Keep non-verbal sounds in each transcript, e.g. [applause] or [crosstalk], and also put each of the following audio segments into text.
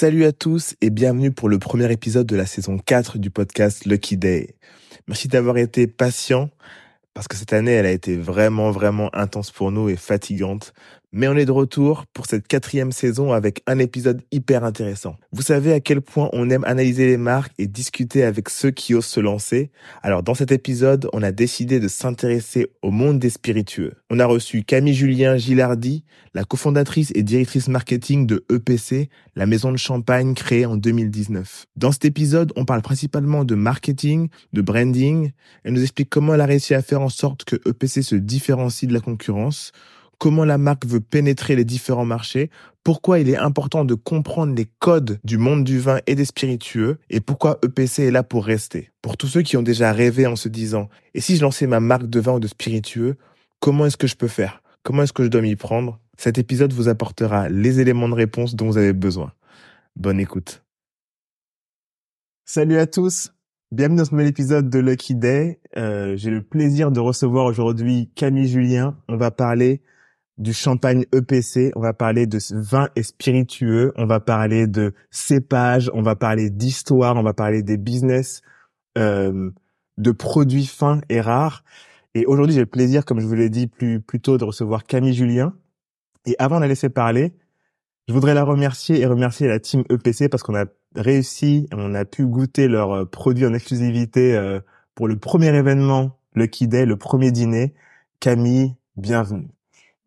Salut à tous et bienvenue pour le premier épisode de la saison 4 du podcast Lucky Day. Merci d'avoir été patient parce que cette année, elle a été vraiment, vraiment intense pour nous et fatigante. Mais on est de retour pour cette quatrième saison avec un épisode hyper intéressant. Vous savez à quel point on aime analyser les marques et discuter avec ceux qui osent se lancer? Alors dans cet épisode, on a décidé de s'intéresser au monde des spiritueux. On a reçu Camille Julien Gilardi, la cofondatrice et directrice marketing de EPC, la maison de champagne créée en 2019. Dans cet épisode, on parle principalement de marketing, de branding. Elle nous explique comment elle a réussi à faire en sorte que EPC se différencie de la concurrence comment la marque veut pénétrer les différents marchés, pourquoi il est important de comprendre les codes du monde du vin et des spiritueux, et pourquoi EPC est là pour rester. Pour tous ceux qui ont déjà rêvé en se disant, et si je lançais ma marque de vin ou de spiritueux, comment est-ce que je peux faire? Comment est-ce que je dois m'y prendre? Cet épisode vous apportera les éléments de réponse dont vous avez besoin. Bonne écoute. Salut à tous Bienvenue dans ce nouvel épisode de Lucky Day. Euh, J'ai le plaisir de recevoir aujourd'hui Camille Julien. On va parler du champagne EPC, on va parler de vin et spiritueux, on va parler de cépage, on va parler d'histoire, on va parler des business, euh, de produits fins et rares. Et aujourd'hui, j'ai le plaisir, comme je vous l'ai dit plus, plus tôt, de recevoir Camille Julien. Et avant de la laisser parler, je voudrais la remercier et remercier la team EPC parce qu'on a réussi, on a pu goûter leurs euh, produits en exclusivité euh, pour le premier événement, le Day, le premier dîner. Camille, bienvenue.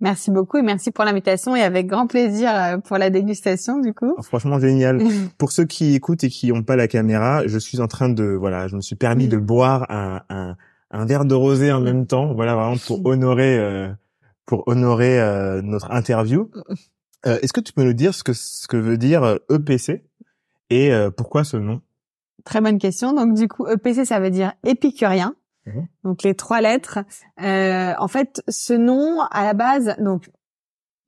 Merci beaucoup et merci pour l'invitation et avec grand plaisir euh, pour la dégustation du coup. Oh, franchement génial. [laughs] pour ceux qui écoutent et qui n'ont pas la caméra, je suis en train de voilà, je me suis permis de boire un, un, un verre de rosé en même temps, voilà vraiment pour [laughs] honorer euh, pour honorer euh, notre interview. [laughs] Est-ce que tu peux nous dire ce que ce que veut dire EPC et pourquoi ce nom? Très bonne question. Donc du coup EPC ça veut dire épicurien. Mhm. Donc les trois lettres. Euh, en fait, ce nom à la base, donc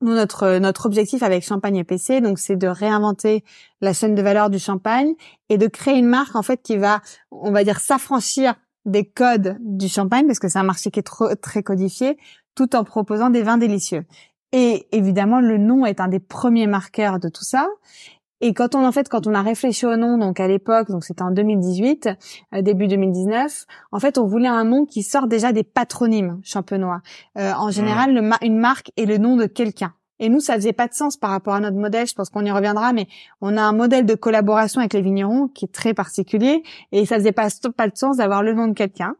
notre notre objectif avec Champagne EPC, donc c'est de réinventer la chaîne de valeur du champagne et de créer une marque en fait qui va, on va dire, s'affranchir des codes du champagne parce que c'est un marché qui est trop, très codifié, tout en proposant des vins délicieux. Et évidemment, le nom est un des premiers marqueurs de tout ça. Et quand on en fait, quand on a réfléchi au nom, donc à l'époque, donc c'était en 2018, euh, début 2019, en fait, on voulait un nom qui sort déjà des patronymes champenois. Euh, en général, le une marque est le nom de quelqu'un. Et nous, ça faisait pas de sens par rapport à notre modèle. Je pense qu'on y reviendra, mais on a un modèle de collaboration avec les vignerons qui est très particulier, et ça faisait pas pas de sens d'avoir le nom de quelqu'un.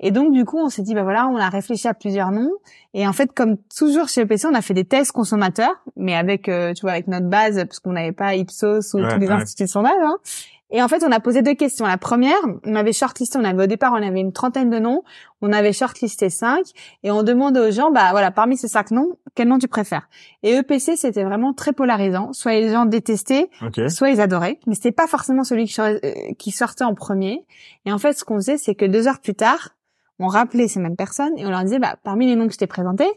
Et donc du coup, on s'est dit bah voilà, on a réfléchi à plusieurs noms. Et en fait, comme toujours chez EPC, on a fait des tests consommateurs, mais avec euh, tu vois avec notre base parce qu'on n'avait pas Ipsos ou tous les instituts de sondage. Hein. Et en fait, on a posé deux questions. La première, on avait shortlisté, on avait au départ, on avait une trentaine de noms, on avait shortlisté cinq, et on demandait aux gens, bah voilà, parmi ces cinq noms, quel nom tu préfères? Et EPC, c'était vraiment très polarisant. Soit les gens détestaient, soit ils adoraient, mais c'était pas forcément celui euh, qui sortait en premier. Et en fait, ce qu'on faisait, c'est que deux heures plus tard, on rappelait ces mêmes personnes et on leur disait, bah parmi les noms que je t'ai présentés,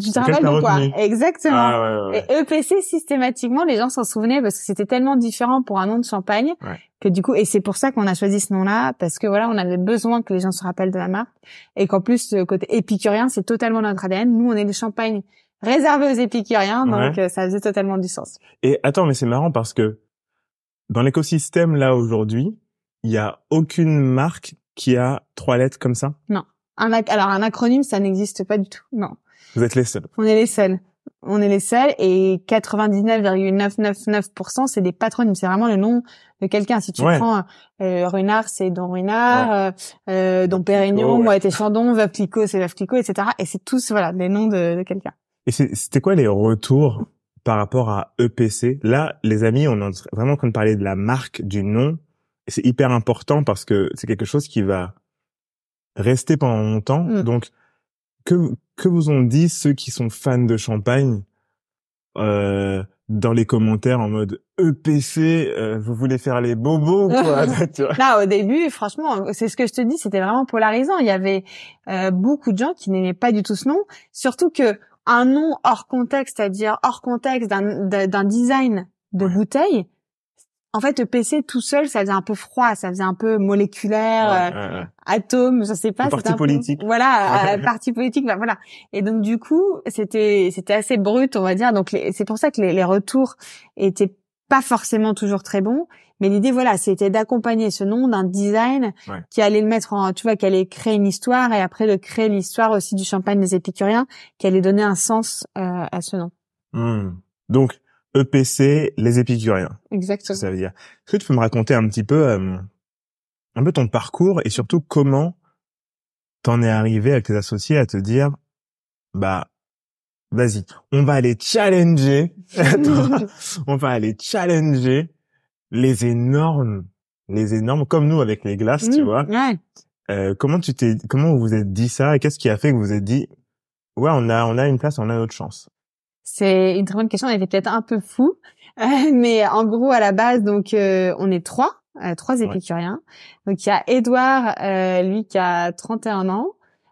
tu te rappelles de quoi Exactement. Ah, et EPC systématiquement, les gens s'en souvenaient parce que c'était tellement différent pour un nom de champagne que du coup, et c'est pour ça qu'on a choisi ce nom-là parce que voilà, on avait besoin que les gens se rappellent de la marque et qu'en plus, le côté épicurien, c'est totalement notre ADN. Nous, on est le champagne réservé aux épicuriens, donc euh, ça faisait totalement du sens. Et attends, mais c'est marrant parce que dans l'écosystème là aujourd'hui, il y a aucune marque qui a trois lettres comme ça? Non. Un alors un acronyme, ça n'existe pas du tout. Non. Vous êtes les seuls. On est les seuls. On est les seuls et 99,999% c'est des patronymes. C'est vraiment le nom de quelqu'un. Si tu prends euh, Runard, c'est Don Runard, euh, euh, Don Pérignon, moi t'es Chandon, Veuve Clicquot, c'est Veuve Clicquot, etc. Et c'est tous voilà des noms de, de quelqu'un. Et c'était quoi les retours par rapport à EPC Là, les amis, on est vraiment quand on parlait de la marque, du nom, c'est hyper important parce que c'est quelque chose qui va rester pendant longtemps. Mm. Donc, que, que vous ont dit ceux qui sont fans de champagne euh, dans les commentaires en mode EPC, euh, vous voulez faire les bobos quoi [laughs] [laughs] Là, au début, franchement, c'est ce que je te dis, c'était vraiment polarisant. Il y avait euh, beaucoup de gens qui n'aimaient pas du tout ce nom, surtout que un nom hors contexte, c'est-à-dire hors contexte d'un design de bouteille, en fait, le PC tout seul, ça faisait un peu froid, ça faisait un peu moléculaire, euh, atome, je sais pas. Parti politique. voilà, [laughs] euh, parti politique, bah, voilà. Et donc du coup, c'était c'était assez brut, on va dire. Donc c'est pour ça que les, les retours étaient pas forcément toujours très bon. Mais l'idée, voilà, c'était d'accompagner ce nom d'un design qui allait le mettre en, tu vois, qui allait créer une histoire et après de créer l'histoire aussi du champagne des épicuriens, qui allait donner un sens euh, à ce nom. Hmm. Donc, EPC, les épicuriens. Exactement. Ça veut dire. Est-ce que tu peux me raconter un petit peu, euh, un peu ton parcours et surtout comment t'en es arrivé avec tes associés à te dire, bah, vas-y, on va aller challenger, [laughs] [laughs] on va aller challenger les énormes, les énormes, comme nous avec les glaces, tu mmh, vois. Euh, comment tu t'es, comment vous vous êtes dit ça et qu'est-ce qui a fait que vous vous êtes dit, ouais, on a, on a une place, on a notre chance. C'est une très bonne question. Elle était peut-être un peu fou, [laughs] mais en gros à la base, donc euh, on est trois, euh, trois épicuriens. Donc il y a Édouard, lui qui a 31 ans.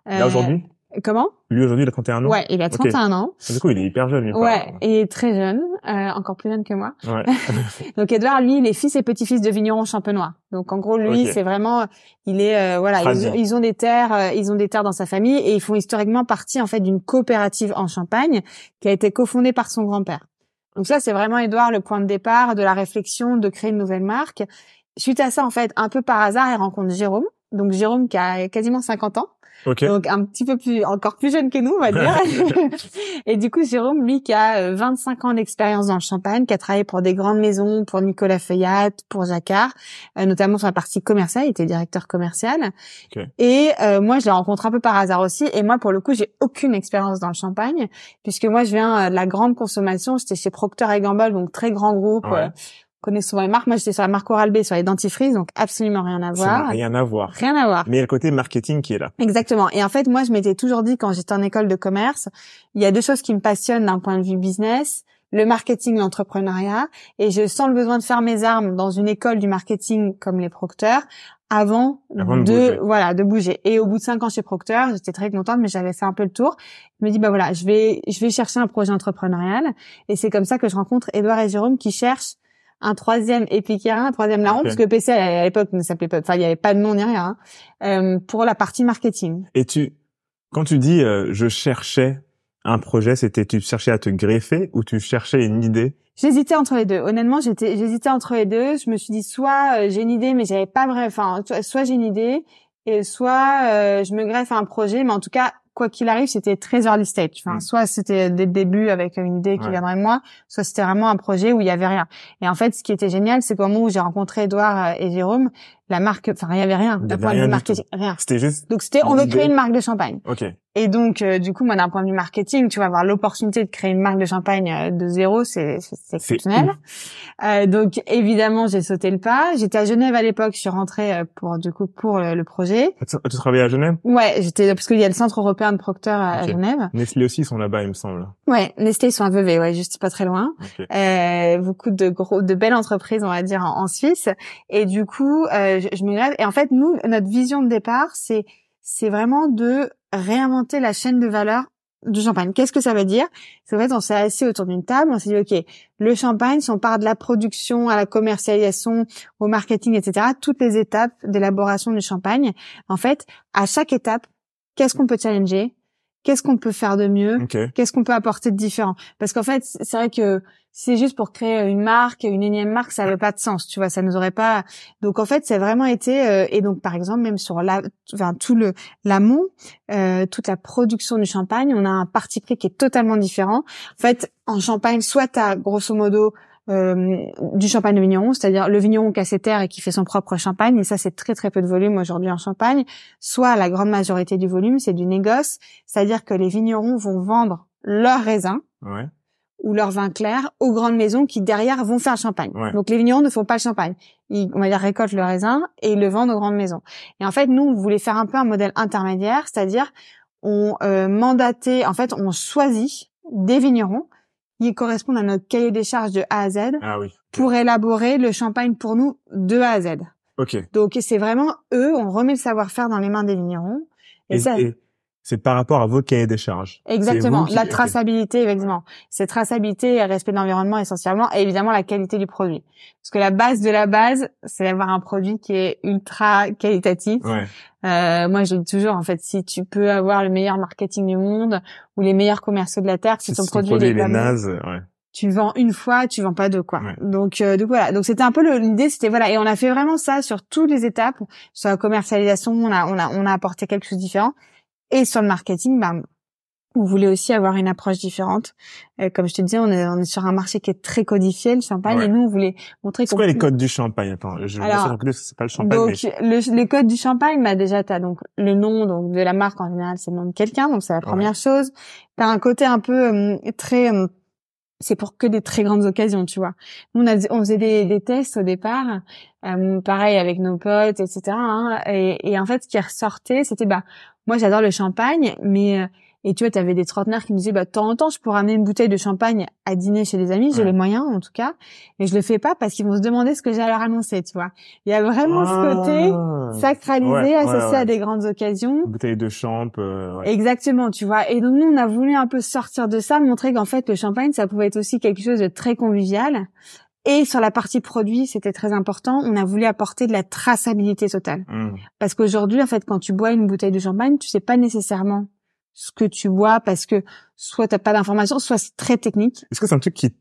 Là aujourd'hui? Comment? Lui aujourd'hui il a 31 ans. Ouais, il a 31 ans. Du coup il est hyper jeune. Lui, ouais, il est très jeune, euh, encore plus jeune que moi. Ouais. [laughs] Donc Edouard, lui, il est fils et petit-fils de vignerons champenois. Donc en gros, lui, c'est vraiment, il est, euh, voilà, ils, ont des terres, euh, ils ont des terres dans sa famille et ils font historiquement partie en fait d'une coopérative en Champagne qui a été cofondée par son grand-père. Donc ça, c'est vraiment Edouard le point de départ de la réflexion de créer une nouvelle marque. Suite à ça, en fait, un peu par hasard, il rencontre Jérôme. Donc Jérôme qui a quasiment 50 ans donc un petit peu plus, encore plus jeune que nous, on va dire. [laughs] [laughs] et du coup, Jérôme, lui, qui a 25 euh, ans d'expérience dans le champagne, qui a travaillé pour des grandes maisons, pour Nicolas Feuillat, pour Jacquard, euh, notamment sur la partie commerciale, il était directeur commercial. Et euh, moi, je l'ai rencontré un peu par hasard aussi. Et moi, pour le coup, j'ai aucune expérience dans le champagne, puisque moi, je viens de la grande consommation. J'étais chez Procter Gamble, donc très grand groupe connaît souvent les marques. Moi, j'étais sur la marque Oral-B, sur les dentifrices, donc absolument rien à voir. rien à voir. Rien à voir. Mais il y a le côté marketing qui est là. Exactement. Et en fait, moi, je m'étais toujours dit, quand j'étais en école de commerce, il y a deux choses qui me passionnent d'un point de vue business le marketing, l'entrepreneuriat, et je sens le besoin de faire mes armes dans une école du marketing comme les Procteurs avant, de, voilà de bouger. Et au bout de cinq ans chez Procter, j'étais très contente, mais j'avais fait un peu le tour. Je me dis bah voilà, je vais je vais chercher un projet entrepreneurial, et c'est comme ça que je rencontre Edouard et Jérôme qui cherchent un troisième épicérin, un troisième larron, parce que PC à l'époque ne s'appelait pas, enfin il n'y avait pas de nom ni rien, hein, euh, pour la partie marketing. Et tu, quand tu dis euh, je cherchais un projet, c'était tu cherchais à te greffer ou tu cherchais une idée? J'hésitais entre les deux. Honnêtement, j'étais, j'hésitais entre les deux. Je me suis dit soit euh, j'ai une idée, mais j'avais pas vrai. Enfin, soit j'ai une idée et soit je me greffe à un projet, mais en tout cas quoi qu'il arrive, c'était très early stage. Enfin, mm. soit c'était des débuts avec une idée qui viendrait de moi, soit c'était vraiment un projet où il y avait rien. Et en fait, ce qui était génial, c'est qu'au moment où j'ai rencontré Edouard euh, et Jérôme, la marque, enfin, il y avait rien. D'un point de vue marketing, rien. C'était juste. Donc c'était, on veut créer une marque de champagne. Ok. Et donc, euh, du coup, moi, d'un point de vue marketing, tu vas avoir l'opportunité de créer une marque de champagne euh, de zéro, c'est exceptionnel. Euh, donc, évidemment, j'ai sauté le pas. J'étais à Genève à l'époque. Je suis rentrée euh, pour, du coup, pour le, projet. Tu, tu travaillais à Genève? Ouais, j'étais parce qu'il y a le Centre européen de Procter à, Genève. Nestlé aussi sont là-bas, il me semble. Ouais, Nestlé ils sont à Vevey, ouais, juste pas très loin. Euh, beaucoup de gros, de belles entreprises, on va dire, en, Suisse. Et du coup, je, je me lève. Et en fait, nous, notre vision de départ, c'est c'est vraiment de réinventer la chaîne de valeur du champagne. Qu'est-ce que ça veut dire? C'est en fait, on s'est assis autour d'une table, on s'est dit, OK, le champagne, si on part de la production à la commercialisation, au marketing, etc., toutes les étapes d'élaboration du champagne, en fait, à chaque étape, qu'est-ce qu'on peut challenger? Qu'est-ce qu'on peut faire de mieux? Qu'est-ce qu'on peut apporter de différent? Parce qu'en fait, c'est vrai que c'est juste pour créer une marque, une énième marque, ça n'avait pas de sens, tu vois, ça nous aurait pas. Donc en fait, c'est vraiment été euh, et donc par exemple même sur la, enfin tout le l'amont, euh, toute la production du champagne, on a un parti pris qui est totalement différent. En fait, en champagne, soit t'as grosso modo euh, du champagne de vigneron, c'est-à-dire le vigneron qui a ses terres et qui fait son propre champagne, et ça c'est très très peu de volume aujourd'hui en champagne, soit la grande majorité du volume c'est du négoce, c'est-à-dire que les vignerons vont vendre leurs raisins, ouais ou leur vin clair aux grandes maisons qui derrière vont faire le champagne. Donc les vignerons ne font pas le champagne. Ils, on va dire, récoltent le raisin et ils le vendent aux grandes maisons. Et en fait, nous, on voulait faire un peu un modèle intermédiaire, c'est-à-dire on euh, mandatait, en fait, on choisit des vignerons qui correspondent à notre cahier des charges de A à Z ah oui. pour élaborer le champagne pour nous de A à Z. Ok. Donc c'est vraiment eux, on remet le savoir-faire dans les mains des vignerons. Et, ça, c'est par rapport à votre cahier des charges. Exactement, la traçabilité, exactement. C'est traçabilité et respect de l'environnement essentiellement, et évidemment la qualité du produit. Parce que la base de la base, c'est d'avoir un produit qui est ultra qualitatif. Ouais. Euh, moi, je dis toujours, en fait, si tu peux avoir le meilleur marketing du monde ou les meilleurs commerciaux de la terre, si, ton produit, est, naze, ouais. tu vends une fois, tu vends pas deux quoi. Donc, euh, donc voilà. Donc c'était un peu l'idée, c'était voilà. Et on a fait vraiment ça sur toutes les étapes. Sur la commercialisation, on a on a on a apporté quelque chose de différent. Et sur le marketing, bah, on voulait aussi avoir une approche différente. Euh, comme je te disais, on est, on est sur un marché qui est très codifié, le champagne, et nous, on voulait montrer... C'est quoi les codes du champagne? Attends, je Alors, c'est pas le champagne. Donc, le, les codes du champagne, bah déjà, t'as donc le nom donc de la marque en général, c'est le nom de quelqu'un, donc c'est la première chose. T'as un côté un peu euh, très... Euh, c'est pour que des très grandes occasions, tu vois. on, a, on faisait des, des tests au départ, euh, pareil avec nos potes, etc. Hein, et, et, en fait, ce qui ressortait, c'était bah moi j'adore le champagne, mais et tu vois, tu avais des trentenaires qui me disaient, bah, de temps en temps, je pourrais amener une bouteille de champagne à dîner chez des amis, j'ai les moyens, en tout cas. Et je le fais pas parce qu'ils vont se demander ce que j'ai à leur annoncer, tu vois. Il y a vraiment ce côté ah. sacralisé, associé à des grandes occasions. Bouteille de champ. Euh, Exactement, tu vois. Et donc, nous, on a voulu un peu sortir de ça, montrer qu'en fait, le champagne, ça pouvait être aussi quelque chose de très convivial. Et sur la partie produit, c'était très important. On a voulu apporter de la traçabilité totale. Mmh. Parce qu'aujourd'hui, en fait, quand tu bois une bouteille de champagne, tu sais pas nécessairement ce que tu vois parce que soit t'as pas d'informations, soit c'est très technique. Est-ce que c'est un truc qui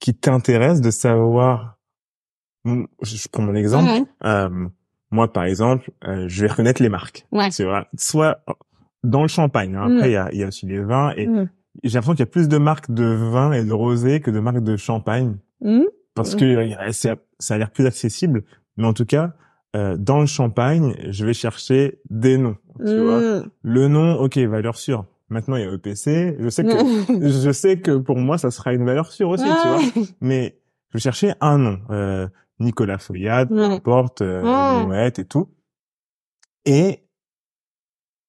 qui t'intéresse de savoir Je prends mon exemple. Euh, moi, par exemple, euh, je vais reconnaître les marques. Ouais. C'est vrai. Soit dans le champagne. Hein. Après, mm. il y, a, y, a, aussi les vins et mm. j'ai l'impression qu'il y a plus de marques de vin et de rosé que de marques de champagne mm. parce que ça a l'air plus accessible. Mais en tout cas, euh, dans le champagne, je vais chercher des noms. Tu vois mm. le nom, ok, valeur sûre. Maintenant, il y a EPC. Je sais que [laughs] je sais que pour moi, ça sera une valeur sûre aussi, tu vois. Mais je vais chercher un nom. Euh, Nicolas Foyade, Porte, euh, et tout. Et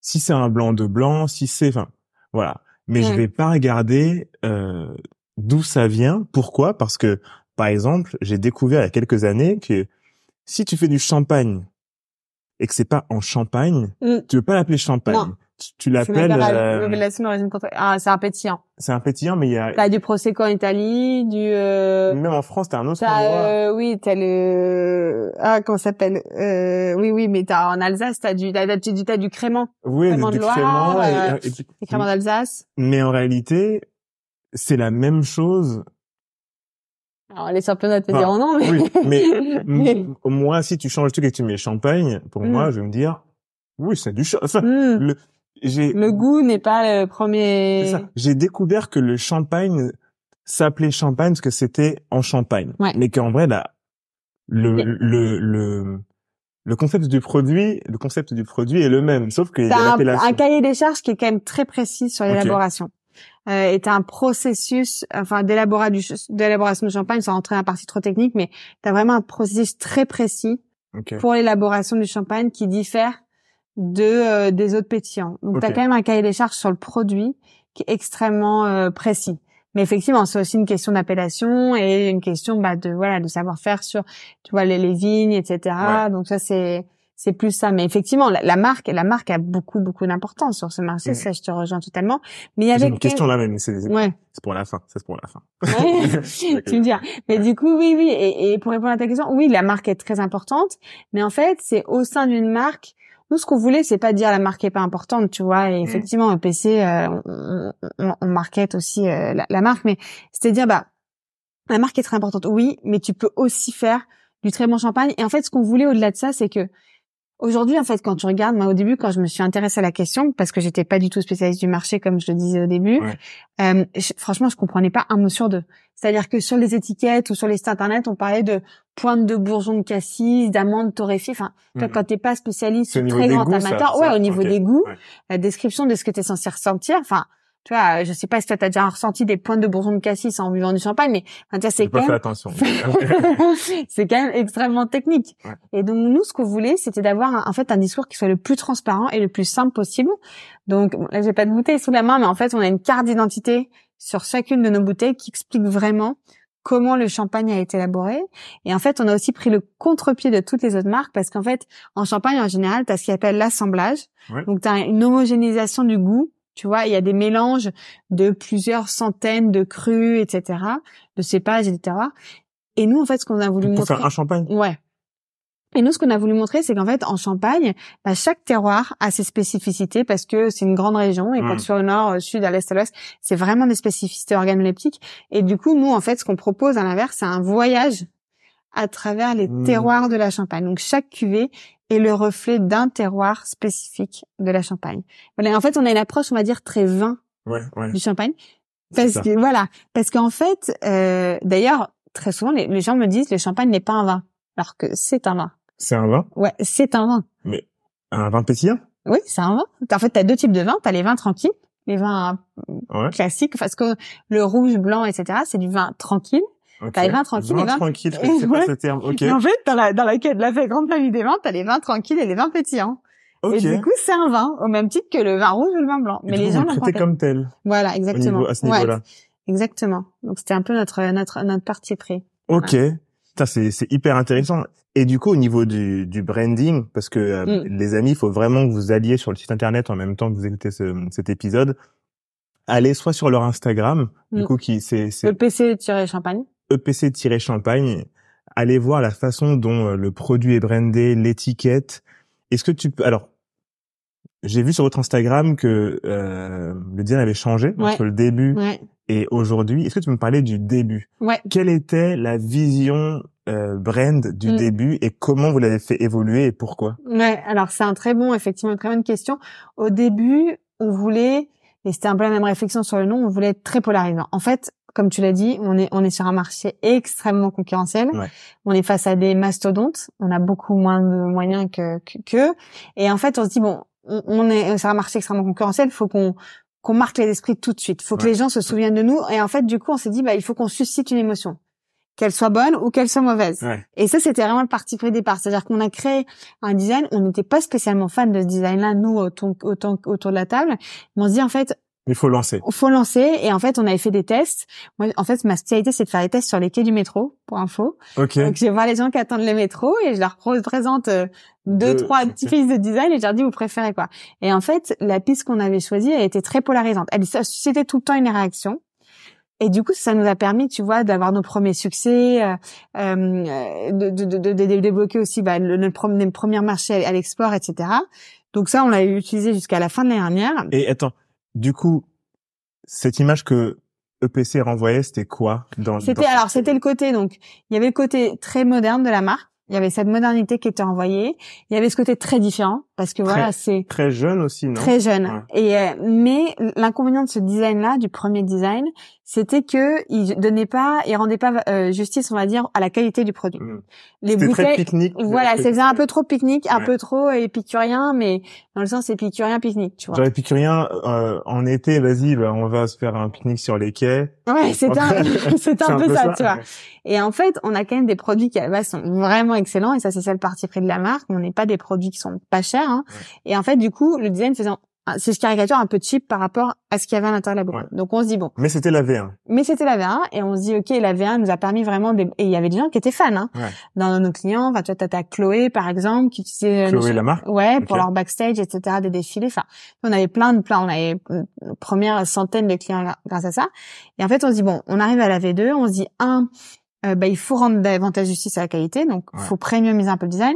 si c'est un blanc de blanc, si c'est, enfin, voilà. Mais je vais pas regarder euh, d'où ça vient. Pourquoi? Parce que, par exemple, j'ai découvert il y a quelques années que si tu fais du champagne et que c'est pas en champagne, mm. tu veux pas l'appeler champagne. Non. Tu, l'appelles. Euh... Ah, c'est un pétillant. C'est un pétillant, mais il y a. T'as du prosecco en Italie, du. Euh... Même en France, t'as un autre endroit. Euh, oui, t'as le. Ah, comment s'appelle euh, Oui, oui, mais t'as en Alsace, t'as du, t'as, du, t'as du crément. Oui, crément du de crément. Euh, et, et, crément d'Alsace. Mais en réalité, c'est la même chose alors les championnats te diront non, mais... Oui, [laughs] mais, moi, si tu changes le truc et que tu mets champagne, pour moi, mm. je vais me dire, oui, c'est du champagne. Mm. le, goût n'est pas le premier... J'ai découvert que le champagne s'appelait champagne parce que c'était en Champagne. Mais qu'en vrai, là, le, le, le, le concept du produit, le concept du produit est le même, sauf que y a un, un cahier des charges qui est quand même très précis sur l'élaboration est un processus, enfin d'élaboration du champagne, sans rentrer dans la partie trop technique, mais tu as vraiment un processus très précis pour l'élaboration du champagne qui diffère de euh, des autres pétillants. Donc tu as quand même un cahier des charges sur le produit qui est extrêmement euh, précis. Mais effectivement, c'est aussi une question d'appellation et une question bah, de voilà de savoir-faire sur tu vois les, les vignes, etc. Donc ça c'est c'est plus ça. Mais effectivement, la, marque, la marque a beaucoup, beaucoup d'importance sur ce marché. Ça, je te rejoins totalement. Mais il y avait une question là même. C'est ouais. pour la fin. C'est pour la fin. [laughs] tu me dis. Mais du coup, oui, oui. Et, et, pour répondre à ta question, oui, la marque est très importante. Mais en fait, c'est au sein d'une marque. Nous, ce qu'on voulait, c'est pas dire la marque est pas importante, tu vois. Et mm. effectivement, PC, euh, on, on, on market aussi euh, la, la, marque, mais c'était dire, bah, la marque est très importante, oui, mais tu peux aussi faire du très bon champagne. Et en fait, ce qu'on voulait au-delà de ça, c'est que Aujourd'hui, en fait, quand tu regardes, moi, au début, quand je me suis intéressée à la question, parce que j'étais pas du tout spécialiste du marché, comme je le disais au début, euh, franchement, je comprenais pas un mot sur deux. C'est-à-dire que sur les étiquettes ou sur les sites internet, on parlait de pointe de bourgeon de cassis, d'amandes torréfiées. Enfin, toi, mmh. quand t'es pas spécialiste, très grand amateur, ouais, au niveau des goûts, la description de ce que tu es censé ressentir, enfin, tu vois, je sais pas si toi t'as déjà ressenti des pointes de bourgeon de cassis en buvant du champagne, mais enfin, c'est quand même... attention. [laughs] c'est quand même extrêmement technique. Et donc nous, ce qu'on voulait, c'était d'avoir en fait un discours qui soit le plus transparent et le plus simple possible. Donc là, j'ai pas de bouteille sous la main, mais en fait, on a une carte d'identité sur chacune de nos bouteilles qui explique vraiment comment le champagne a été élaboré. Et en fait, on a aussi pris le contre-pied de toutes les autres marques parce qu'en fait, en champagne, en général, tu as ce qu'on appelle l'assemblage. Donc, tu as une homogénéisation du goût tu vois, il y a des mélanges de plusieurs centaines de crus, etc., de cépages, etc. Et nous, en fait, ce qu'on a voulu Pour montrer... faire un champagne? Ouais. Et nous, ce qu'on a voulu montrer, c'est qu'en fait, en Champagne, bah, chaque terroir a ses spécificités parce que c'est une grande région et quand tu au nord, au sud, à l'est, à l'ouest, c'est vraiment des spécificités organoleptiques. Et du coup, nous, en fait, ce qu'on propose à l'inverse, c'est un voyage à travers les mmh. terroirs de la Champagne. Donc, chaque cuvée est le reflet d'un terroir spécifique de la Champagne. Voilà. En fait, on a une approche, on va dire, très vin du Champagne. Parce que, voilà. Parce qu'en fait, euh, d'ailleurs, très souvent, les, les gens me disent, le Champagne n'est pas un vin. Alors que c'est un vin. C'est un vin? Ouais, c'est un vin. Mais un vin pétillant? Oui, c'est un vin. En fait, tu as deux types de vins. Tu as les vins tranquilles, les vins classiques, parce que le rouge, blanc, etc., c'est du vin tranquille. Okay. T'as les vins tranquilles, les vins tranquilles, [laughs] c'est pas ce terme. Ok. en fait, dans la dans la, la grande famille des vins, t'as les vins tranquilles et les vins pétillants. Okay. Et du coup, c'est un vin au même titre que le vin rouge ou le vin blanc. Mais les gens l'ont comme tel. Voilà, exactement. à ce niveau-là. exactement. Donc c'était un peu notre notre notre partie pris. Ok. Ça c'est c'est hyper intéressant. Et du coup, au niveau du, du branding, parce que euh, mm. les amis, il faut vraiment que vous alliez sur le site internet en même temps que vous écoutez ce, cet épisode. Allez soit sur leur Instagram, du mm. coup, qui c'est EPC-champagne. EPC-champagne. Allez voir la façon dont euh, le produit est brandé, l'étiquette. Est-ce que tu peux alors j'ai vu sur votre Instagram que euh, le design avait changé entre le début et aujourd'hui. Est-ce que tu peux me parler du début? Ouais. Quelle était la vision euh, brand du mm. début et comment vous l'avez fait évoluer et pourquoi? Ouais, alors c'est un très bon, effectivement, une très bonne question. Au début, on voulait, et c'était un peu la même réflexion sur le nom, on voulait être très polarisant. En fait, comme tu l'as dit, on est on est sur un marché extrêmement concurrentiel. On est face à des mastodontes. On a beaucoup moins de moyens que que, et en fait on se dit bon, on, est sur un marché extrêmement concurrentiel. Il faut qu'on qu'on marque les esprits tout de suite. Il faut que les gens se souviennent de nous. Et en fait, du coup, on s'est dit bah il faut qu'on suscite une émotion qu'elle soit bonne ou qu'elle soit mauvaise. Et ça, c'était vraiment le parti pris départ. C'est-à-dire qu'on a créé un design, on n'était pas spécialement fan de ce design-là, nous, autant, autant, autour de la table. Mais on se dit, en fait, il faut lancer. Il faut lancer. Et en fait, on avait fait des tests. Moi, en fait, ma spécialité, c'est de faire des tests sur les quais du métro, pour info. Ok. Donc, je vois les gens qui attendent le métro et je leur présente euh, deux, trois petites pistes de design et je leur dis, vous préférez quoi? Et en fait, la piste qu'on avait choisie, elle était très polarisante. Elle suscitait tout le temps une réaction. Et du coup, ça nous a permis, tu vois, d'avoir nos premiers succès, euh, euh de, de, de, de, débloquer aussi bah, le, notre premier marché à l'export, etc. Donc ça, on l'a utilisé jusqu'à la fin de l'année dernière. Et attends, du coup, cette image que EPC renvoyait, c'était quoi dans C'était alors c'était le côté donc il y avait le côté très moderne de la marque. Il y avait cette modernité qui était envoyée. Il y avait ce côté très différent parce que voilà, c'est très jeune aussi, non? Très jeune. Et euh, mais l'inconvénient de ce design-là, du premier design, c'était que il donnait pas, il rendait pas euh, justice, on va dire, à la qualité du produit. Mmh. Les bouteilles, très pique-nique. Voilà, c'était un peu trop pique-nique, un peu trop épicurien, mais dans le sens épicurien pique-nique, tu vois. Genre épicurien euh, en été, vas-y, bah, on va se faire un pique-nique sur les quais. Ouais, c'est [laughs] [laughs] un, c'est un, peu ça, tu vois. Et en fait, on a quand même des produits qui à la base sont vraiment excellents, et ça c'est ça le parti pris de la marque. On n'est pas des produits qui sont pas chers Hein. Et en fait, du coup, le design faisait c'est ce caricature un peu cheap par rapport à ce qu'il y avait à l'intérieur de la boîte. Donc on se dit bon. Mais c'était la V1. Mais c'était la V1 et on se dit ok la V1 nous a permis vraiment et il y avait des gens qui étaient fans hein. dans nos clients. Enfin tu vois t'as Chloé par exemple qui utilisait Chloé la marque. Ouais pour leur backstage etc des défilés. Enfin on avait plein de plein on avait une première centaine de clients grâce à ça. Et en fait on se dit bon on arrive à la V2 on se dit un euh, bah, il faut rendre davantage justice à la qualité, donc il faut premiumiser un peu le design.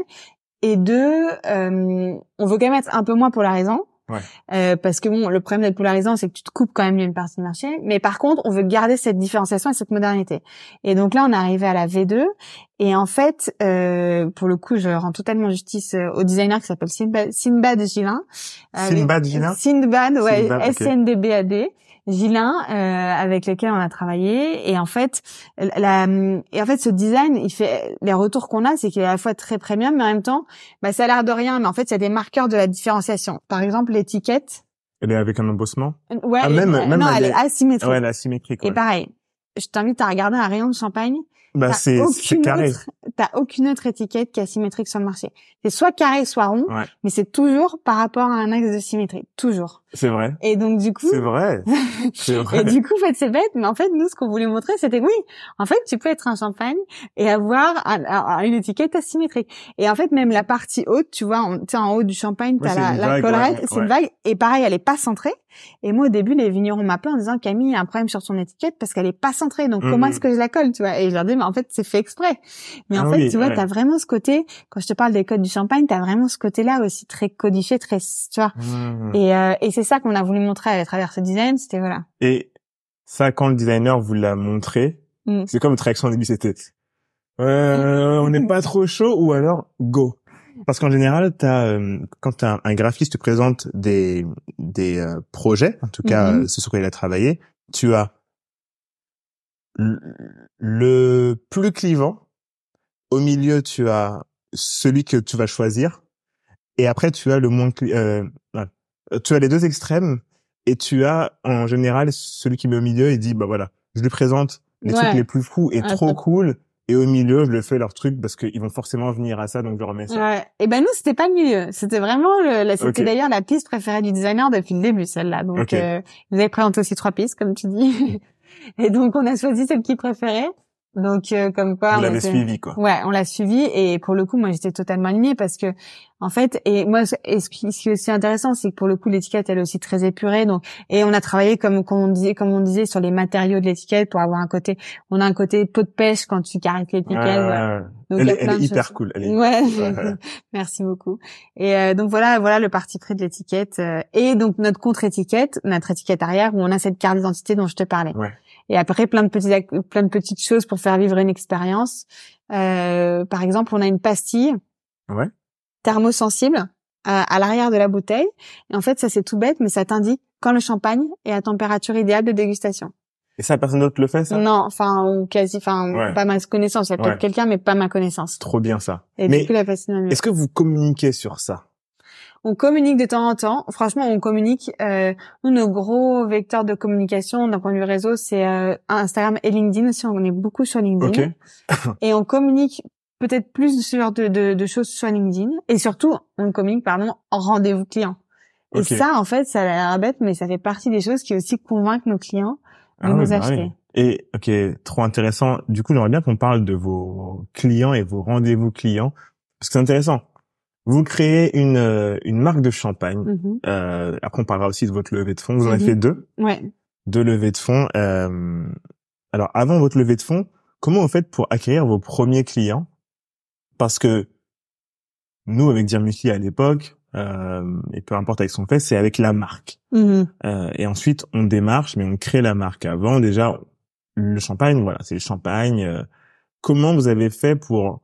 Et deux, euh, on veut quand même être un peu moins polarisant. Ouais. Euh, parce que bon, le problème d'être polarisant, c'est que tu te coupes quand même une partie du marché. Mais par contre, on veut garder cette différenciation et cette modernité. Et donc là, on est arrivé à la V2. Et en fait, euh, pour le coup, je rends totalement justice euh, au designer qui s'appelle Sinbad, Sinbad Gilin. Euh, Sinbad Gilin Sinbad, ouais, S-N-D-B-A-D. Gilin euh, avec lequel on a travaillé. Et en fait la et en fait ce design il fait les retours qu'on a c'est qu'il est à la fois très premium mais en même temps bah ça a l'air de rien mais en fait il y a des marqueurs de la différenciation. Par exemple l'étiquette. Elle est avec un embossement ouais ah, même, même non elle, est asymétrique. Ouais elle est asymétrique et pareil je t'invite à regarder un rayon de champagne. Bah, c'est carré. T'as aucune autre étiquette qui est asymétrique sur le marché. C'est soit carré, soit rond, mais c'est toujours par rapport à un axe de symétrie, toujours. C'est vrai. Et donc du coup. C'est vrai. [laughs] vrai. et du coup, en fait, c'est bête, mais en fait, nous, ce qu'on voulait montrer, c'était oui, en fait, tu peux être un champagne et avoir une étiquette asymétrique. Et en fait, même la partie haute, tu vois, en, en haut du champagne, t'as la, la collerette, c'est une vague, et pareil, elle est pas centrée. Et moi, au début, les vignerons m'appelaient en disant Camille, il y a un problème sur son étiquette parce qu'elle est pas centrée. Donc, comment mhm. est-ce que je la colle, tu vois? Et je leur dis, mais en fait, c'est fait exprès. Mais en Ah fait, oui, tu vois, ouais. t'as vraiment ce côté, quand je te parle des codes du champagne, t'as vraiment ce côté-là aussi très codifié, très, tu vois. Mmh. Et, euh, et c'est ça qu'on a voulu montrer à travers ce design, c'était voilà. Et ça, quand le designer vous l'a montré, Mm. c'est comme votre réaction au début, c'était [laughs] euh, on n'est pas trop chaud ou alors go. Parce qu'en général, t'as, euh, quand un, un graphiste te présente des des euh, projets, en tout cas Mhm. euh, ce sur quoi il a travaillé, tu as le plus clivant. Au milieu, tu as celui que tu vas choisir, et après tu as le moins euh, tu as les deux extrêmes et tu as en général celui qui met au milieu et dit bah voilà je lui présente les Ouais. trucs les plus fous et trop cool et au milieu je le fais leur truc parce qu'ils vont forcément venir à ça donc je leur remets ça Ouais. Et ben nous, c'était pas le milieu. C'était vraiment le, c'était d'ailleurs la piste préférée du designer depuis le début, celle-là. Donc, Ok. euh, vous avez présenté aussi trois pistes, comme tu dis. [laughs] et donc, on a choisi celle qui préférait. Donc, euh, comme quoi. vous on l'avez suivi quoi Ouais, on l'a suivi et pour le coup, moi, j'étais totalement alignée parce que, en fait, et moi, ce- et ce qui, ce qui est aussi intéressant, c'est que pour le coup, l'étiquette, elle est aussi très épurée. Donc, et on a travaillé comme, comme on disait, comme on disait, sur les matériaux de l'étiquette pour avoir un côté, on a un côté pot de pêche quand tu caresses l'étiquette. voilà. Ouais. Donc, elle, est- elle hyper choses. cool elle est... Ouais, Ouais. [laughs] merci beaucoup. Et euh, donc voilà, voilà le parti pris de l'étiquette euh, et donc notre contre-étiquette, notre étiquette arrière où on a cette carte d'identité dont je te parlais. Ouais. Et après plein de petites plein de petites choses pour faire vivre une expérience. Euh, par exemple, on a une pastille Ouais. thermosensible à, à l'arrière de la bouteille. Et en fait, ça c'est tout bête, mais ça t'indique quand le champagne est à température idéale de dégustation. et ça personne d'autre le fait ça? Non, enfin ou quasi, enfin Ouais. pas ma connaissance. Il y a peut-être Ouais. quelqu'un, mais pas ma connaissance. trop bien ça Et mais du coup, la pastille. est-ce que vous communiquez sur ça? On communique de temps en temps. Franchement, on communique. Euh, nous, nos gros vecteurs de communication d'un point de vue réseau, c'est euh, Instagram et LinkedIn aussi. On est beaucoup sur LinkedIn. ok Et on communique peut-être plus de ce genre de, de, de choses sur LinkedIn. Et surtout, on communique, pardon, en rendez-vous client. Et ça, en fait, ça a l'air bête, mais ça fait partie des choses qui aussi convainquent nos clients de Ah nous oui, bah acheter. oui. Et ok, trop intéressant. Du coup, j'aimerais bien qu'on parle de vos clients et vos rendez-vous clients parce que c'est intéressant. Vous créez une euh, une marque de champagne. Mhm. Euh, après, on parlera aussi de votre levée de fonds. Vous en avez Mhm. fait deux, Ouais. deux levées de fonds. Euh, alors, avant votre levée de fonds, comment vous faites pour acquérir vos premiers clients? Parce que nous, avec Diamusi à l'époque, euh, et peu importe avec son fait, c'est avec la marque. Mhm. Euh, et ensuite, on démarche, mais on crée la marque. Avant, déjà, le champagne, voilà, c'est le champagne. Euh, comment vous avez fait pour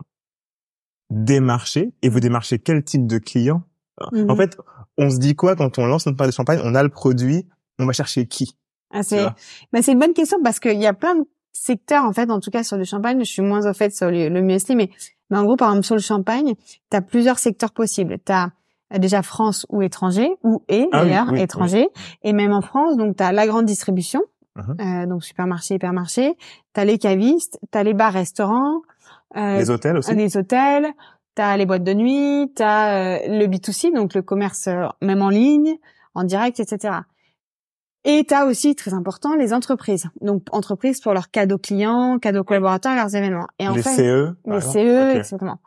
démarcher Et vous démarchez quel type de client? Mhm. En fait, on se dit quoi quand on lance notre marque de champagne? On a le produit, on va chercher qui? Ah, c'est, bah, c'est une bonne question parce qu'il y a plein de secteurs, en fait, en tout cas sur le champagne. Je suis moins au fait sur le, le muesli, mais, mais en gros, par exemple, sur le champagne, tu as plusieurs secteurs possibles. Tu as déjà France ou étranger, ou et Ah d'ailleurs, oui, étranger. Et même en France, donc tu as la grande distribution, Mhm. euh, donc supermarché, hypermarché. Tu as les cavistes, tu as les bars, restaurants, euh, Les hôtels aussi les hôtels, t'as les boîtes de nuit, t'as euh, le B2C, donc le commerce euh, même en ligne, en direct, etc. Et t'as aussi, très important, les entreprises. Donc, entreprises pour leurs cadeaux clients, cadeaux collaborateurs, leurs événements. Et en Les fait, CE les CE, Ok. exactement.